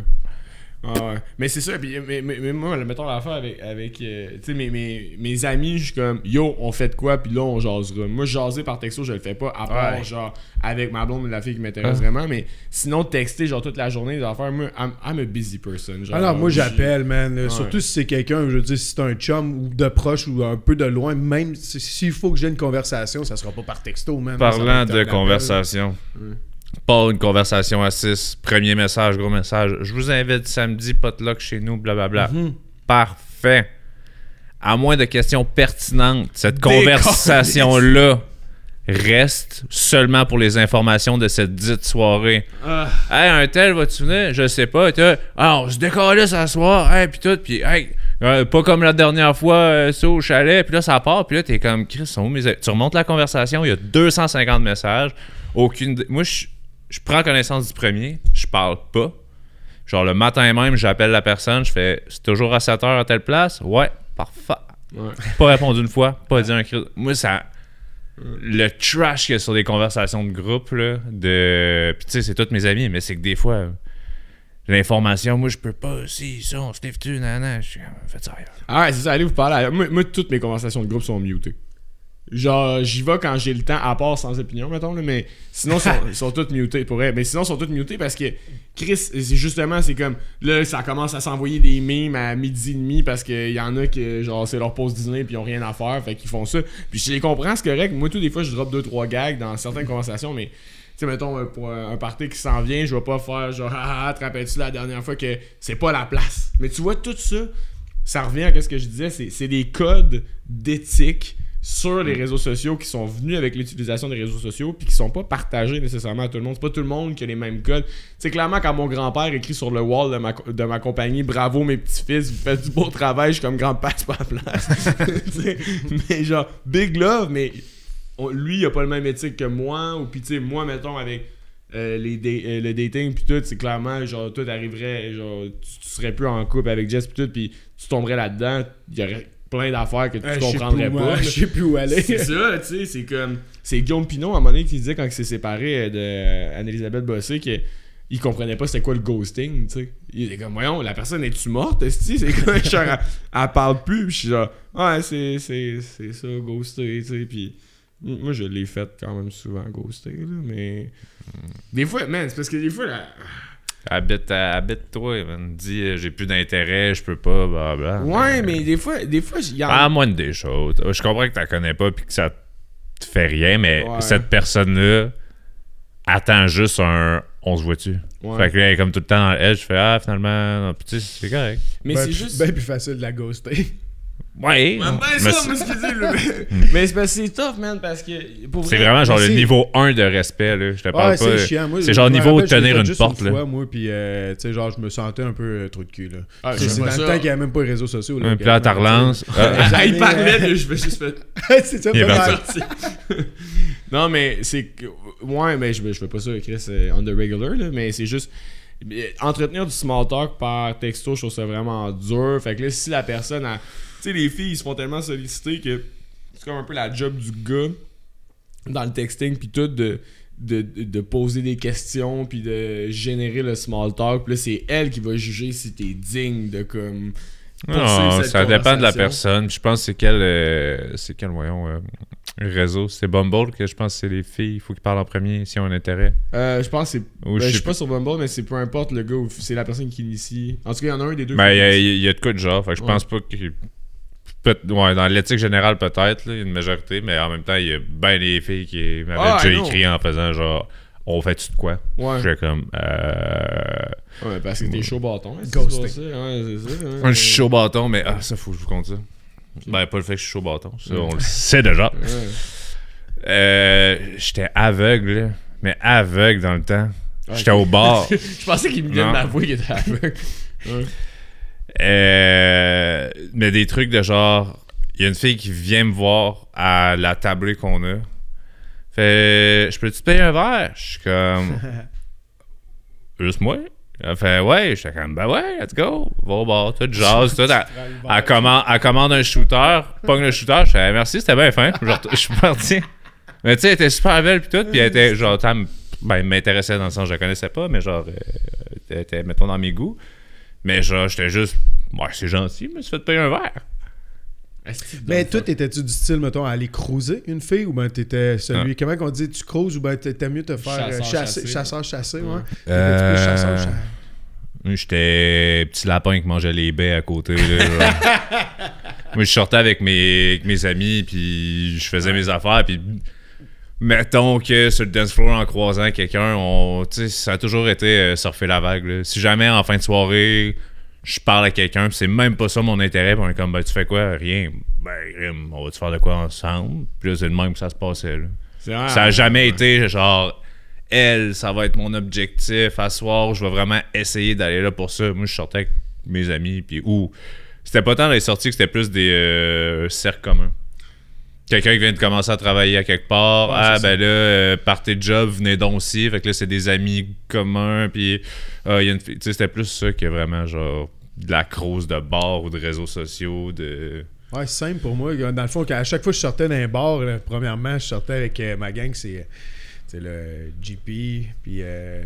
Ah ouais. Mais c'est ça, puis, mais, mais, mais moi, mettons l'affaire avec, avec euh, tu sais, mes, mes, mes amis, je suis comme, yo, on fait de quoi, puis là, on jasera. Moi, jaser par texto, je le fais pas, à part, Ouais. genre, avec ma blonde et la fille qui m'intéresse Ah. vraiment, mais sinon, texter, genre, toute la journée, des affaires, moi, I'm, I'm a busy person. Genre, non, moi j'appelle, man. Ouais. Surtout si c'est quelqu'un, je veux dire, si c'est un chum ou de proche ou un peu de loin, même si- s'il faut que j'ai une conversation, ça sera pas par texto, man. Parlant de appel. Pas une conversation à 6. Premier message, gros message. Je vous invite samedi, potluck chez nous, blablabla. Mhm. Parfait. À moins de questions pertinentes, cette conversation-là reste seulement pour les informations de cette dite soirée. Ah. Hey, un tel, vas-tu venir? Je sais pas. Ah, on se décolle ce soir. Hey, puis tout. Puis, hey, euh, pas comme la dernière fois, euh, ça au chalet. Puis là, ça part. Puis là, t'es comme, Chris, sont où mes a- Tu remontes la conversation. Il y a 250 messages. Aucune. Moi, je je prends connaissance du premier. Je parle pas. Genre, le matin même, j'appelle la personne. Je fais, c'est toujours à 7 heures à telle place? Ouais, parfait. Ouais. Pas répondu une fois, pas dit un cri. Moi, ça. Le trash qu'il y a sur des conversations de groupe, là, de. Puis tu sais, c'est tous mes amis, mais c'est que des fois, l'information, moi, je peux pas, si, ça, on se tu nanana. Je suis comme, faites ça ailleurs. Ah ouais, c'est ça, allez vous parler. Moi, moi, toutes mes conversations de groupe sont mutées. Genre, j'y vais quand j'ai le temps, à part sans opinion, mettons, là, mais sinon, sont, ils sont toutes mutées, pour vrai. Mais sinon, ils sont toutes mutées parce que, Chris, c'est justement, c'est comme, là, ça commence à s'envoyer des memes à midi et demi parce qu'il y en a qui, genre, c'est leur pause dîner puis ils ont rien à faire, fait qu'ils font ça. Puis je les comprends, c'est correct. Moi, tout des fois, je drop deux, trois gags dans certaines conversations, mais, tu sais, mettons, euh, pour un party qui s'en vient, je vais pas faire genre, ah, ah, te rappelles-tu la dernière fois que c'est pas la place? Mais tu vois, tout ça, ça revient à ce que je disais, c'est des codes d'éthique sur les réseaux sociaux qui sont venus avec l'utilisation des réseaux sociaux puis qui sont pas partagés nécessairement à tout le monde. C'est pas tout le monde qui a les mêmes codes. C'est clairement quand mon grand-père écrit sur le wall de ma, de ma compagnie Bravo mes petits-fils, vous faites du beau travail, je suis comme grand-père, c'est pas la place. Mais genre, big love, mais on- lui, il a pas le même éthique que moi. Ou puis, tu sais, moi, mettons, avec euh, les euh, le dating, puis tout, c'est clairement, genre, tout arriverait, genre, tu, tu serais plus en couple avec Jess, puis tout, puis tu tomberais là-dedans, il y aurait plein d'affaires que tu Euh, comprendrais pas. Je sais plus où aller. C'est ça, tu sais, c'est comme. C'est Guillaume Pinot, à un moment donné, qui disait quand il s'est séparé euh, de euh, Anne-Elisabeth Bossé que. Il comprenait pas c'était quoi le ghosting, tu sais. Il était comme, voyons, la personne est-tu morte, esti? C'est comme, genre, elle, elle parle plus, puis je suis genre, ouais, c'est, c'est, c'est ça, ghoster, tu sais, puis moi, je l'ai fait quand même souvent, ghoster, là, mais... Des fois, man, c'est parce que des fois, là... Habite, euh, habite-toi, man. Dis, euh, j'ai plus d'intérêt, je peux pas, blablabla. Ouais, mais des fois, des fois, il y Ah, moi, des choses. Je comprends que tu connais pas puis que ça te fait rien, mais Ouais. cette personne-là attend juste un on se voit-tu. Ouais. Fait que là, elle est comme tout le temps dans le edge, je fais ah, finalement, non, puis tu sais, c'est correct. Mais Ben c'est juste... Ben plus facile de la ghoster. Ouais. Ouais, ben mais ça, c'est- moi, ce là, mais- parce que c'est tough, man, parce que... pour c'est vrai- vraiment genre le niveau 1 de respect, là. Je te parle Ouais, pas. c'est chiant. Moi, c'est genre niveau rappelle, tenir une juste porte, là. fois, moi, puis, euh, tu sais, genre, je me sentais un peu euh, trop de cul, là. Ah, C'est dans ça. le temps qu'il n'y avait même pas les réseaux sociaux. Là, Un plat à ta relance. Il parlait, là, je me suis juste fait... c'est ça, parti. non, mais c'est que. Ouais, mais je, je fais pas ça, Chris, euh, on the regular, là, mais c'est juste. euh, Entretenir du small talk par texto, je trouve ça vraiment dur. Fait que là, si la personne a. Tu sais, les filles, ils se font tellement solliciter que c'est comme un peu la job du gars dans le texting, puis tout, de, de, de- poser des questions, puis de générer le small talk. Puis là, c'est elle qui va juger si t'es digne de comme. Non, ça dépend de la personne. Je pense que c'est quel, euh, c'est quel voyons, euh, réseau? C'est Bumble que je pense que c'est les filles. Il faut qu'ils parlent en premier si on a un intérêt. Euh, je pense que c'est Ben, je suis pas sur Bumble, mais c'est peu importe le gars, ou c'est la personne qui initie. En tout cas, il y en a un des deux. Ben, il y, y a de quoi de genre. Fait que je Ouais. pense pas que. Peut- ouais, dans l'éthique générale, peut-être, là, il y a une majorité, mais en même temps, il y a bien des filles qui m'avaient Ah, déjà écrit en faisant genre, on fait-tu de quoi? Ouais. J'étais comme, euh. ouais, parce que t'es chaud bâton. hein, c'est Ghosting. ça, Ouais, c'est ça. Un chaud bâton, mais ah, ça, faut que je vous compte ça. Ben, pas le fait que je suis chaud bâton. Ça, on le sait déjà. Ouais. Euh, J'étais aveugle, là, mais aveugle dans le temps. J'étais au bar. Je pensais qu'il me vient Non. d'avouer qu'il était aveugle. Euh, mais des trucs de genre, il y a une fille qui vient me voir à la tablée qu'on a. Fait, je peux-tu te payer un verre? Je suis comme, juste moi? Elle fait, ouais. J'étais comme, ben ouais, let's go. Va au bar, tout jazz, tout. Elle, elle commande, elle commande un shooter, pogne le shooter. Je fais, merci, c'était bien fin. Je suis parti. Mais tu sais, elle était super belle, puis tout. Puis elle était, genre, ben, elle m'intéressait dans le sens, je la connaissais pas, mais genre, euh, elle était, mettons, dans mes goûts. Mais genre, j'étais juste. Ouais, c'est gentil, mais tu fais te payer un verre. Mais toi, fuck. étais-tu du style, mettons, à aller cruiser une fille ou ben t'étais celui. Ah. Comment qu'on dit Tu cruises ou ben t'étais mieux te faire euh, Chasseur, chasser, chassé. chasseur, chasser, ouais. T'étais-tu chasseur, Euh? J'étais petit lapin qui mangeait les baies à côté. là. Moi, je sortais avec mes, avec mes amis, puis je faisais mes affaires, puis mettons que sur le dance floor, en croisant quelqu'un, on, ça a toujours été euh, surfer la vague. là. Si jamais, en fin de soirée, je parle à quelqu'un, c'est même pas ça mon intérêt, puis on est comme, ben, tu fais quoi? Rien. Ben, on va-tu faire de quoi ensemble? Puis là, c'est le même que ça se passait, là. Ça a jamais ouais. été genre elle, ça va être mon objectif à soir, je vais vraiment essayer d'aller là pour ça. Moi, je sortais avec mes amis, puis ou c'était pas tant les sorties que c'était plus des euh, cercles communs. Quelqu'un qui vient de commencer à travailler à quelque part, Ouais, ah ben là, euh, partez de job, venez donc aussi. Fait que là, c'est des amis communs, puis il y a une fille. Tu sais, c'était plus ça que vraiment genre de la crouse de bar ou de réseaux sociaux, de. Ouais, c'est simple pour moi. Dans le fond, à chaque fois que je sortais d'un bar, là, premièrement, je sortais avec euh, ma gang, c'est c'est le GP, puis euh,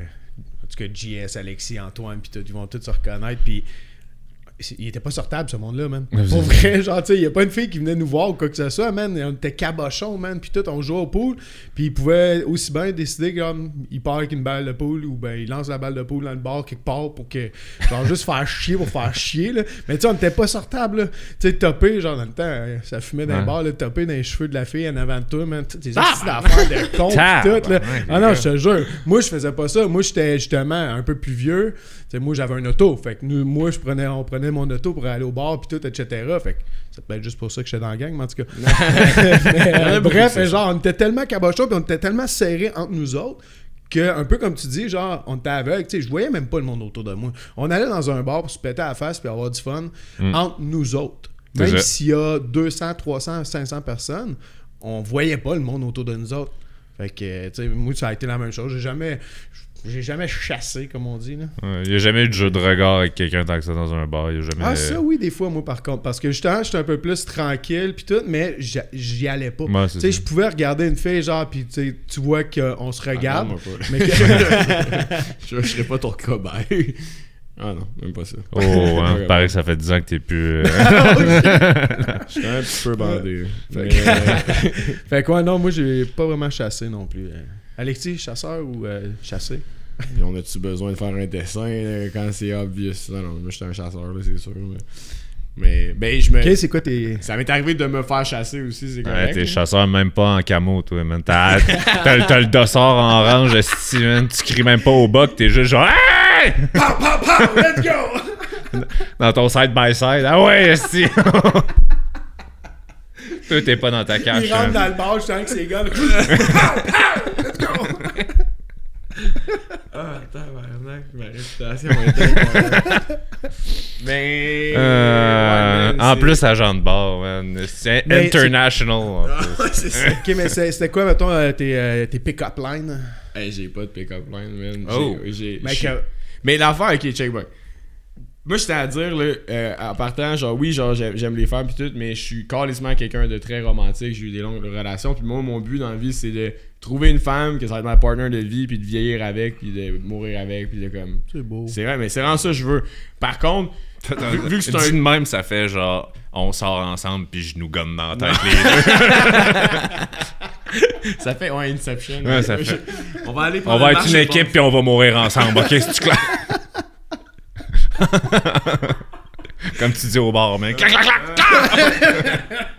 en tout cas JS, Alexis, Antoine, puis tout, ils vont tous se reconnaître, puis il était pas sortable ce monde-là, man. Pour vrai, genre, tu sais, il y a pas une fille qui venait nous voir ou quoi que ce soit, man. On était cabochons, man, puis tout, on jouait au pool, puis il pouvait aussi bien décider comme il part avec une balle de pool ou ben il lance la balle de pool dans le bar quelque part pour que genre juste faire chier pour faire chier là. Mais tu sais on était pas sortable là. Tu sais topper genre dans le temps euh, ça fumait dans le bar là, topper dans les cheveux de la fille en avant de toi man, ces astuces d'affaires de con tout là. Ah non, je te jure, moi je faisais pas ça. Moi j'étais justement un peu plus vieux. Moi j'avais un auto, fait que nous, moi je prenais on prenait mon auto pour aller au bar puis tout etc. Fait que ça peut être juste pour ça que j'étais dans la gang, mais en tout cas. Mais, euh, bref, c'est genre, on était tellement cabochons puis on était tellement serrés entre nous autres que, un peu comme tu dis, genre, on était aveugle. Tu sais, je voyais même pas le monde autour de moi. On allait dans un bar pour se péter à la face puis avoir du fun entre nous autres. C'est Même s'il y a 200, 300, 500 personnes, on voyait pas le monde autour de nous autres. Fait que, tu sais, moi, ça a été la même chose. J'ai jamais, j'ai jamais chassé, comme on dit, là. Il n'y a jamais eu de jeu de regard avec quelqu'un tant que ça dans un bar. Y a jamais... Ah, ça, oui, des fois, moi, par contre. Parce que justement, j'étais un peu plus tranquille, puis tout, mais j'y allais pas. Ouais, tu sais, je pouvais regarder une fille, genre, puis tu vois qu'on se regarde. Ah, non, moi pas. mais que... je, je serais pas ton cobaye. Ah non, même pas ça. Oh, hein, pareil ça fait 10 ans que t'es plus. euh, Je suis un petit peu bandé. Mais, euh, fait quoi, non, moi, j'ai pas vraiment chassé non plus. Euh, Alexis, chasseur ou euh, chassé? On a-tu besoin de faire un dessin euh, quand c'est obvious? Non, non, moi j'étais un chasseur, là, c'est sûr. Mais, mais ben, je me. Ok, c'est quoi tes. Ça m'est arrivé de me faire chasser aussi, c'est Ouais, correct. t'es là. chasseur même pas en camo, toi, man. T'as, t'as, t'as le dossard en orange, man. Tu cries même pas au buck, t'es juste genre Hey! Pow, pow, pow, let's go! Dans ton side-by-side. Ah ouais, esti! toi, t'es pas dans ta cache. Il rentre dans le bar, je sens que c'est gars. Ah, tabarnak, ma réputation était. Mais. Euh, ouais, man, en plus, agent de bar, man. C'est Mais international. en plus. Ah, c'est ça. ok, mais c'est- c'était quoi, mettons, euh, tes, euh, tes pick-up lines? Hey, j'ai pas de pick-up line, man. Oh. J'ai- j'ai- Mais j'ai- que- Mais l'affaire, ok, check back. Moi, j'étais à dire, là, euh, en partant, genre, oui, genre, j'aime j'aime les femmes pis tout, mais je suis carrément quelqu'un de très romantique. J'ai eu des longues relations. Puis moi, mon but dans la vie, c'est de trouver une femme que ça va être ma partner de vie, puis de vieillir avec, puis de mourir avec, puis de comme. C'est beau. C'est vrai, mais c'est vraiment ça que je veux. Par contre, vu, vu que c'est un. de même, ça fait genre, on sort ensemble puis je nous gomme dans la tête les deux. Ça fait, ouais, Inception. Ouais, ça fait. On va aller On va être une équipe puis on va mourir ensemble. Ok, c'est clair? Comme tu dis au bar, man. Clac, clac, clac!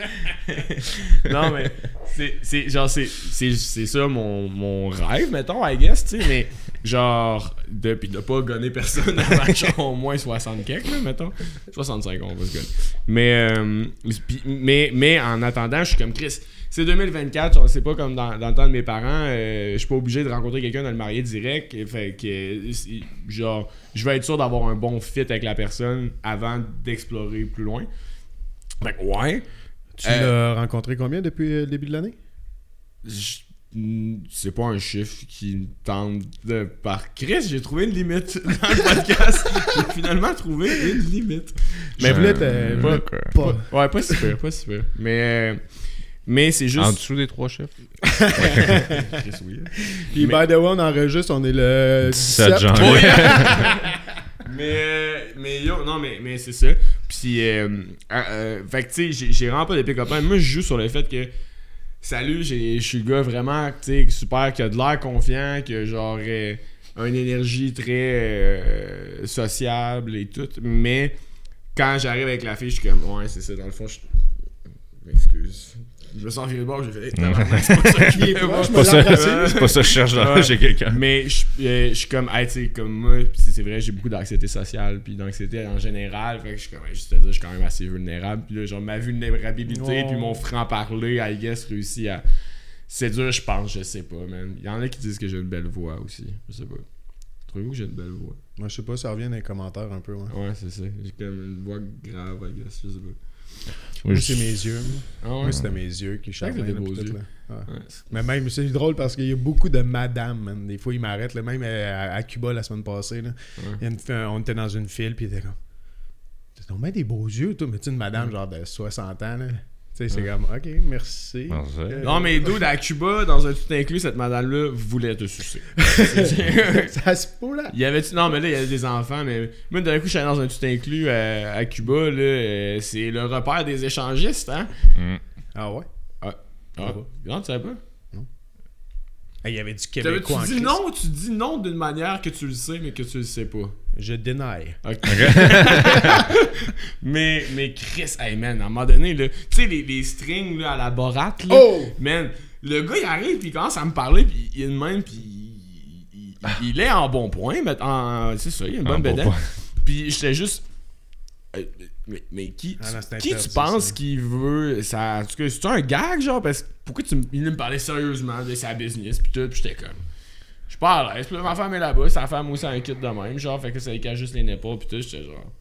non, mais c'est, c'est genre, c'est, c'est, c'est ça mon, mon rêve, mettons, I guess, tu sais, mais genre, de, pis de pas gonner personne avant genre au moins 60 quelques, là, mettons. 65, on va se gonner. Mais, euh, pis- mais, mais en attendant, je suis comme Chris. C'est 2024, genre, c'est pas comme dans, dans le temps de mes parents, euh, je suis pas obligé de rencontrer quelqu'un de le marier direct. Fait que, euh, genre, je vais être sûr d'avoir un bon fit avec la personne avant d'explorer plus loin. Fait que, ouais. Tu Euh, l'as rencontré combien depuis le début de l'année? Je- mm, C'est pas un chiffre qui me tente de. Par Chris, j'ai trouvé une limite dans le podcast. j'ai finalement trouvé une limite. Mais Je- vous l'êtes, Ouais, pas- quoi. pas. Ouais, pas super, pas super. Mais. Euh, Mais c'est juste. En dessous des trois chiffres. Puis, by the way, on enregistre, on est le 17 17. janvier. mais, mais yo, non, mais, mais c'est ça. Puis, euh, euh, euh, fait que, tu sais, j'ai- vraiment pas d'épée copain. Moi, je joue sur le fait que, salut, j'ai- je suis le gars vraiment, tu sais, super, qui a de l'air confiant, qui a genre euh, une énergie très euh, sociable et tout. Mais, quand j'arrive avec la fille, je suis comme, ouais, c'est ça, dans le fond, je. M'excuse. Je me sens viré de bord, j'ai fait, c'est pas ça qui est bon. Je me Pas ça, l'embrasser. c'est pas ça que je cherche dans Ouais. chez quelqu'un. Mais je euh, je suis comme, hey, tu sais, comme moi, pis c'est vrai, j'ai beaucoup d'anxiété sociale, puis d'anxiété en général. Fait que je suis comme, hey, juste à dire, je suis quand même assez vulnérable. Puis là, genre, ma vulnérabilité, Oh. puis mon franc-parler, I guess, réussit à. C'est dur, je pense, je sais pas, man. Il y en a qui disent que j'ai une belle voix aussi. Je sais pas. Trouvez-vous que j'ai une belle voix? Moi, je sais pas, ça revient dans les commentaires un peu. Ouais. Ouais, c'est ça. J'ai comme une voix grave, I guess, je sais pas. Moi, c'est mes yeux. moi. Ah ouais? Moi, c'était mes yeux qui t'as des beaux yeux. là. Ouais. Ouais. Mais même, c'est drôle parce qu'il y a beaucoup de madame, man. Des fois, ils m'arrêtent. là. Même euh, à, à Cuba la semaine passée, là. Ouais. Il y a une fille- on était dans une file, puis il était comme. T'as des beaux yeux, toi. Mais tu une madame, genre de 60 ans, là. Tu sais, c'est Ouais. comme, ok, merci. Non, Euh, Non, mais dude, à Cuba, dans un tout inclus, cette madame-là voulait te sucer. ça se peut, là. Il y avait non mais là il y avait des enfants mais moi d'un coup je suis allé dans un tout inclus euh, à Cuba là euh, c'est le repère des échangistes hein? Mm. Ah ouais? ah, pas. non tu savais pas? Ah, Il y avait du tu Québécois en dis non tu dis non d'une manière que tu le sais mais que tu le sais pas? Je deny. Ok. mais mais Chris hey man à un moment donné là tu sais les, les strings là à la borate là Oh! man le gars il arrive puis il commence à me parler puis il est de même puis il, il- il est en bon point mais en c'est ça il a une En bonne bon bedaine point. puis j'étais juste euh, mais, mais qui, Ah non, c'est qui tu penses ça. qu'il veut ça en tout cas c'est un gag genre parce que pourquoi tu me- il me parlait sérieusement de sa business puis tout puis j'étais comme je suis pas à l'aise puis là, ma femme est là-bas sa femme aussi a un kit de même genre fait que ça cache juste les nipples puis tout j'étais genre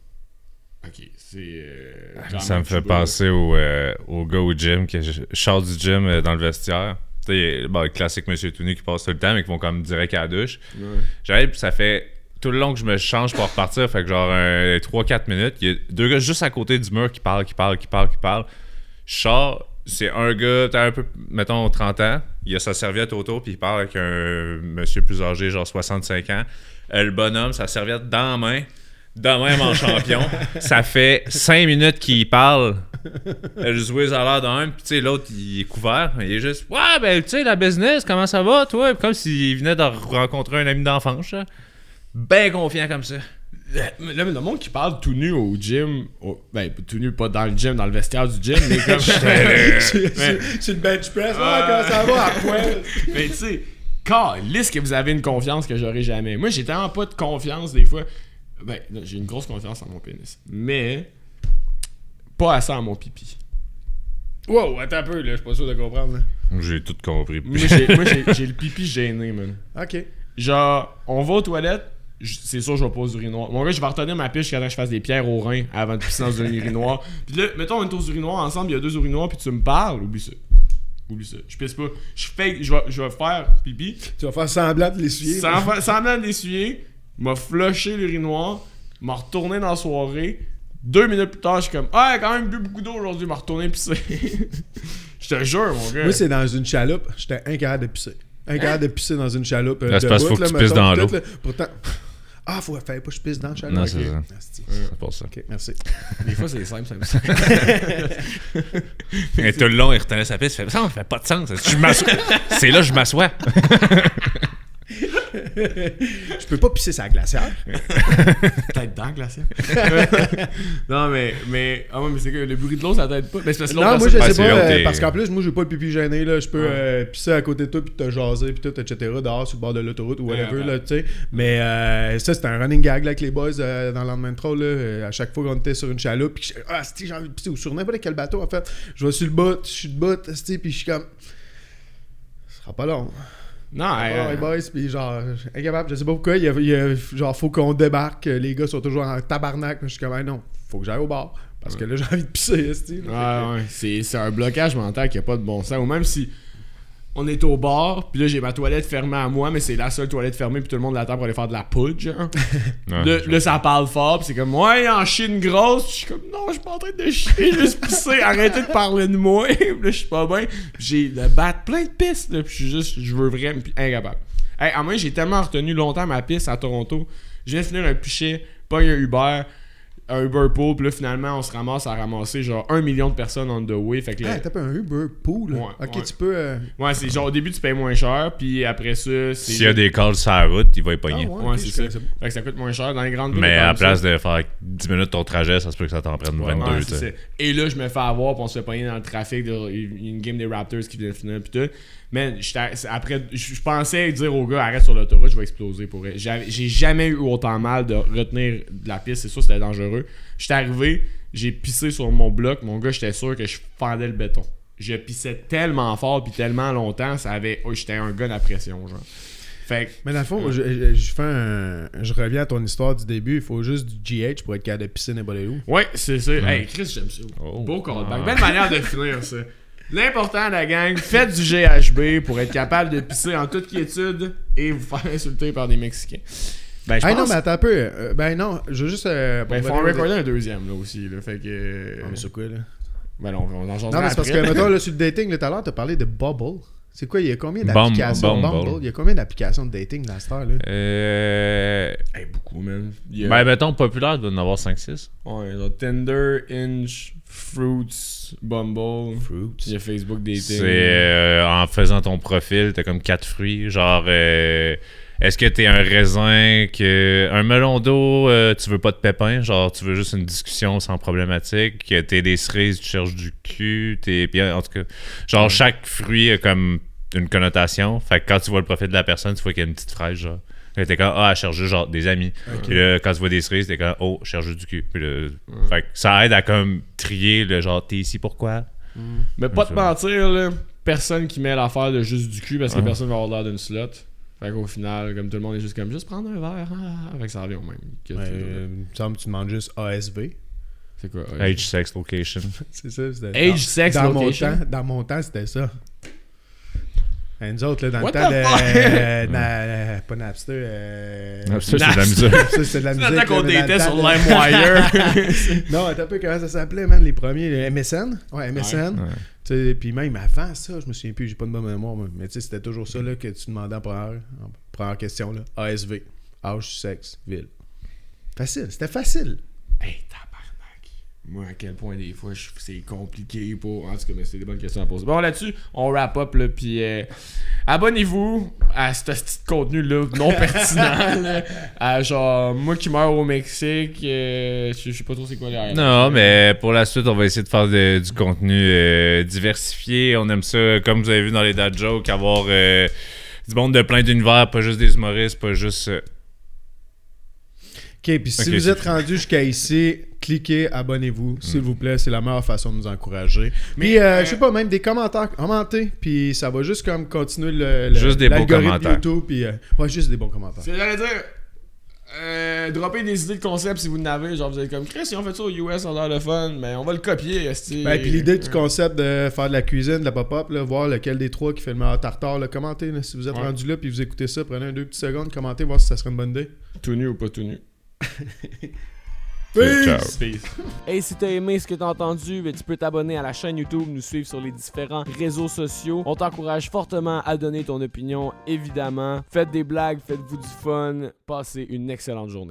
ok c'est euh, Ça me fait penser au, euh, au gars au gym, que je, je sors du gym euh, dans le vestiaire. Tu bon, le classique Monsieur Tony qui passe tout le temps, mais qui vont comme direct à la douche. Ouais. J'arrive, puis ça fait tout le long que je me change pour repartir, fait que genre 3-4 minutes, il y a deux gars juste à côté du mur qui parlent, qui parlent, qui parlent, qui parlent. Je sors, c'est un gars, t'as un peu, mettons, 30 ans, il a sa serviette autour, puis il parle avec un monsieur plus âgé, genre 65 ans. Euh, le bonhomme, sa serviette dans la main, de même en champion. Ça fait 5 minutes qu'il parle. Le joueur a l'air d'un, puis tu sais, l'autre, il est couvert. Il est juste, ouais, ben, tu sais, la business, comment ça va, toi? Comme s'il venait de rencontrer un ami d'enfance, là. Ben confiant comme ça. Là, le monde qui parle tout nu au gym, au- ben tout nu pas dans le gym, dans le vestiaire du gym, mais comme. C'est le bench press. Ouais, quand ça va, à poil? mais tu sais, calisse que vous avez une confiance que j'aurais jamais. Moi, j'ai tellement pas de confiance des fois. Ben, j'ai une grosse confiance en mon pénis. Mais, pas assez en mon pipi. Wow, attends un peu, là. Je suis pas sûr de comprendre, là. J'ai tout compris. Moi, j'ai, moi, j'ai- j'ai le pipi gêné, man. Ok. Genre, on va aux toilettes, c'est sûr, je vais pas aux urinoirs. Mon gars, je vais retenir ma piche que je fasse des pierres au rein avant de pisser dans un urinoir. Puis là, mettons, on est aux urinoirs ensemble, il y a deux urinoirs, puis tu me parles, oublie ça. Oublie ça. Je pisse pas. Je fais, je vais, je vais faire pipi, Tu vas faire semblant de l'essuyer. sans, fa- semblant d'essuyer, m'a flushé l'urinoir, m'a retourné dans la soirée. Deux minutes plus tard, je suis comme, ah, quand même bu beaucoup d'eau aujourd'hui, m'a retourné pisser. je te jure, mon gars. Moi, c'est dans une chaloupe. J'étais incapable de pisser. Incapable de pisser dans une chaloupe. euh, de bout, faut que là, tu pisses dans l'eau. Pourtant. Ah, faut faire pas que je pisse dans la chaloupe. Non, c'est ça. Pour ça. Ok, merci. Des fois, c'est simple, simple, simple. Et tout le long, il retenait sa piste. Il fait ça, ça fait pas de sens. C'est là que je m'assois. Je peux pas pisser sa glacière. Peut-être dans le glacier. non, mais, mais, ah ouais, mais c'est que le bruit de l'eau, ça t'aide pas. Mais c'est parce que l'autre Non, moi, je sais pas. euh, parce qu'en plus, moi, j'ai pas le pipi gêné. Là. Je peux Ouais. euh, pisser à côté de toi, puis te jaser, puis tout, etc. dehors, sur le bord de l'autoroute ou whatever, Ouais, ouais. là, tu sais. Mais euh, ça, c'était un running gag là, avec les boys euh, dans le lendemain de. Là, à chaque fois qu'on était sur une chaloupe, puis je- ah, j'ai envie de pisser, ou sur n'importe quel bateau, en fait. Je vais sur le bout, je suis de bout, puis je suis comme. Ce sera pas long. Non, euh, les boys, puis genre, incapable, je sais pas pourquoi, il y a, il y a- genre, faut qu'on débarque, les gars sont toujours en tabarnak, je suis comme, non, faut que j'aille au bar, parce que là, j'ai envie de pisser, ouais. C'est, c'est un blocage mental qui a pas de bon sens. Ou même si on est au bar, puis là j'ai ma toilette fermée à moi, mais c'est la seule toilette fermée, puis tout le monde l'attend pour aller faire de la poudre, genre. Là, ça parle fort, puis c'est comme, ouais, en chie une grosse. Puis je suis comme, non, je suis pas en train de chier, juste pisser, arrêtez de parler de moi. puis là, je suis pas bien. J'ai le bat plein de pistes, là, puis je suis juste, je veux vraiment, puis incapable. Hey, à moi, j'ai tellement retenu longtemps ma piste à Toronto. Je viens de finir un pichet pogne un Uber, un Uber pool, puis là, finalement, on se ramasse à ramasser genre un million de personnes on the way. Fait que là- Ah, t'as pas un Uber Pool? Ouais, ok, ouais. tu peux. euh, ouais, c'est genre au début, tu payes moins cher, puis après ça, c'est. S'il y a des calls sur la route, il va y Ah, pogner. ouais, Ouais, c'est ça. Fait que ça coûte moins cher dans les grandes villes. Mais à la place ça. de faire 10 minutes ton trajet, ça se peut que ça t'en prenne Ouais, 22. c'est tu sais. ça. Et là, je me fais avoir, puis on se fait pogner dans le trafic. de- Il y a une game des Raptors qui vient de finir, puis tout. C'est- après, je pensais dire au gars, arrête sur l'autoroute, je vais exploser pour. J'avais- J'ai jamais eu autant mal de retenir de la piste, c'est sûr, c'était dangereux. J'étais arrivé, j'ai pissé sur mon bloc, mon gars, j'étais sûr que je fendais le béton. Je pissais tellement fort, puis tellement longtemps, ça avait. Oh, j'étais un gars à pression, genre. Fait que. Mais dans le fond, je, je- je fais un. Je reviens à ton histoire du début. Il faut juste du GH pour être capable de pisser n'importe où. Ouais, c'est ça. Hey, Chris, j'aime ça. Oh. Beau callback. Ah. Belle manière de finir ça. L'important, la gang, faites du GHB pour être capable de pisser en toute quiétude et vous faire insulter par des Mexicains. Ben, je Ah pense... non, mais attends un peu. Euh, ben non, je veux juste. Euh, Ben, faut en recorder un deuxième, là, aussi, là. Fait que... Ah, mais c'est quoi, là? Ben non, on en change Non, mais c'est parce que, mettons, là, sur le dating, là, tout à l'heure, t'as parlé de Bubble. C'est quoi, il y a combien d'applications Bumble? Il y a combien d'applications de dating dans cette heure, là Euh. Hey, beaucoup, man. Il y a- Ben, mettons, populaire, il doit en avoir 5-6. Ouais, genre Tinder, Inch, Fruits, Bumble. Il y a Facebook Dating. C'est euh, en faisant ton profil, t'as comme quatre fruits. Genre, euh, est-ce que t'es un raisin, que un melon d'eau, euh, tu veux pas de pépins, genre tu veux juste une discussion sans problématique. Que t'es des cerises, tu cherches du cul. T'es bien, en tout cas, genre chaque fruit a comme une connotation. Fait que quand tu vois le profil de la personne, tu vois qu'il y a une petite fraise, genre. T'es comme, ah, cherche juste, genre des amis. Puis là, quand tu vois des cerises, t'es comme, oh, cherche juste du cul. Puis là, fait que ça aide à comme trier le genre, t'es ici pourquoi? Mais pas te mentir, là, personne qui met l'affaire de juste du cul parce que personne va avoir l'air d'une slot. Fait qu'au final, comme tout le monde est juste comme juste prendre un verre, ah, fait que ça revient au même. que Ouais, toujours. euh, il me semble que tu demandes juste ASV. C'est quoi Age, sex, location. C'est ça, c'était. Age, dans- sex, dans location. Mon temps, dans mon temps, c'était ça. Et nous autres, là, dans What le temps de. euh, na- euh, pas Napster. Euh, ça, c'est de la musique. ça, c'est de la C'est musique. temps qu'on datait sur LimeWire. Non, attends un peu comment ça s'appelait, man, les premiers. le MSN. Ouais, MSN. Ouais. Tu sais, Puis même avant ça, je me souviens plus, j'ai pas de bonne mémoire, moi. mais tu sais, c'était toujours ça là, que tu demandais en première, en première question. Là. ASV. Âge, sexe, ville. Facile, c'était facile. hey. Moi, à quel point des fois je- c'est compliqué pour. En tout cas, mais c'est des bonnes questions à poser. Bon, là-dessus, on wrap up, là, puis euh, abonnez-vous à ce petit contenu-là non pertinent. là, à genre, moi qui meurs au Mexique, euh, je je sais pas trop c'est quoi les Non, mais pour la suite, on va essayer de faire de- du contenu euh, diversifié. On aime ça, comme vous avez vu dans les dad jokes, avoir euh, du monde de plein d'univers, pas juste des humoristes, pas juste. euh, Ok, puis si vous êtes rendu jusqu'à ici, cliquez, abonnez-vous, s'il vous plaît, c'est la meilleure façon de nous encourager. Puis, euh, je sais pas, même des commentaires, commentez, puis ça va juste comme continuer le, le- Juste des bons commentaires. YouTube, puis euh, ouais, juste des bons commentaires. C'est j'allais dire. Euh, dropper des idées de concept si vous en avez. Genre, vous êtes comme Chris, si on fait ça au US, on a le fun, mais on va le copier. Ben, puis l'idée du concept de faire de la cuisine, de la pop-up, là, voir lequel des trois qui fait le meilleur tartare, là, commentez. là, si vous êtes Ouais. rendu là puis vous écoutez ça, prenez un deux petites secondes, commentez, voir si ça serait une bonne idée. Tout nu ou pas tout nu. Peace. Et si t'as aimé ce que t'as entendu, ben, tu peux t'abonner à la chaîne YouTube, nous suivre sur les différents réseaux sociaux. On t'encourage fortement à donner ton opinion, évidemment. Faites des blagues, faites-vous du fun. Passez une excellente journée.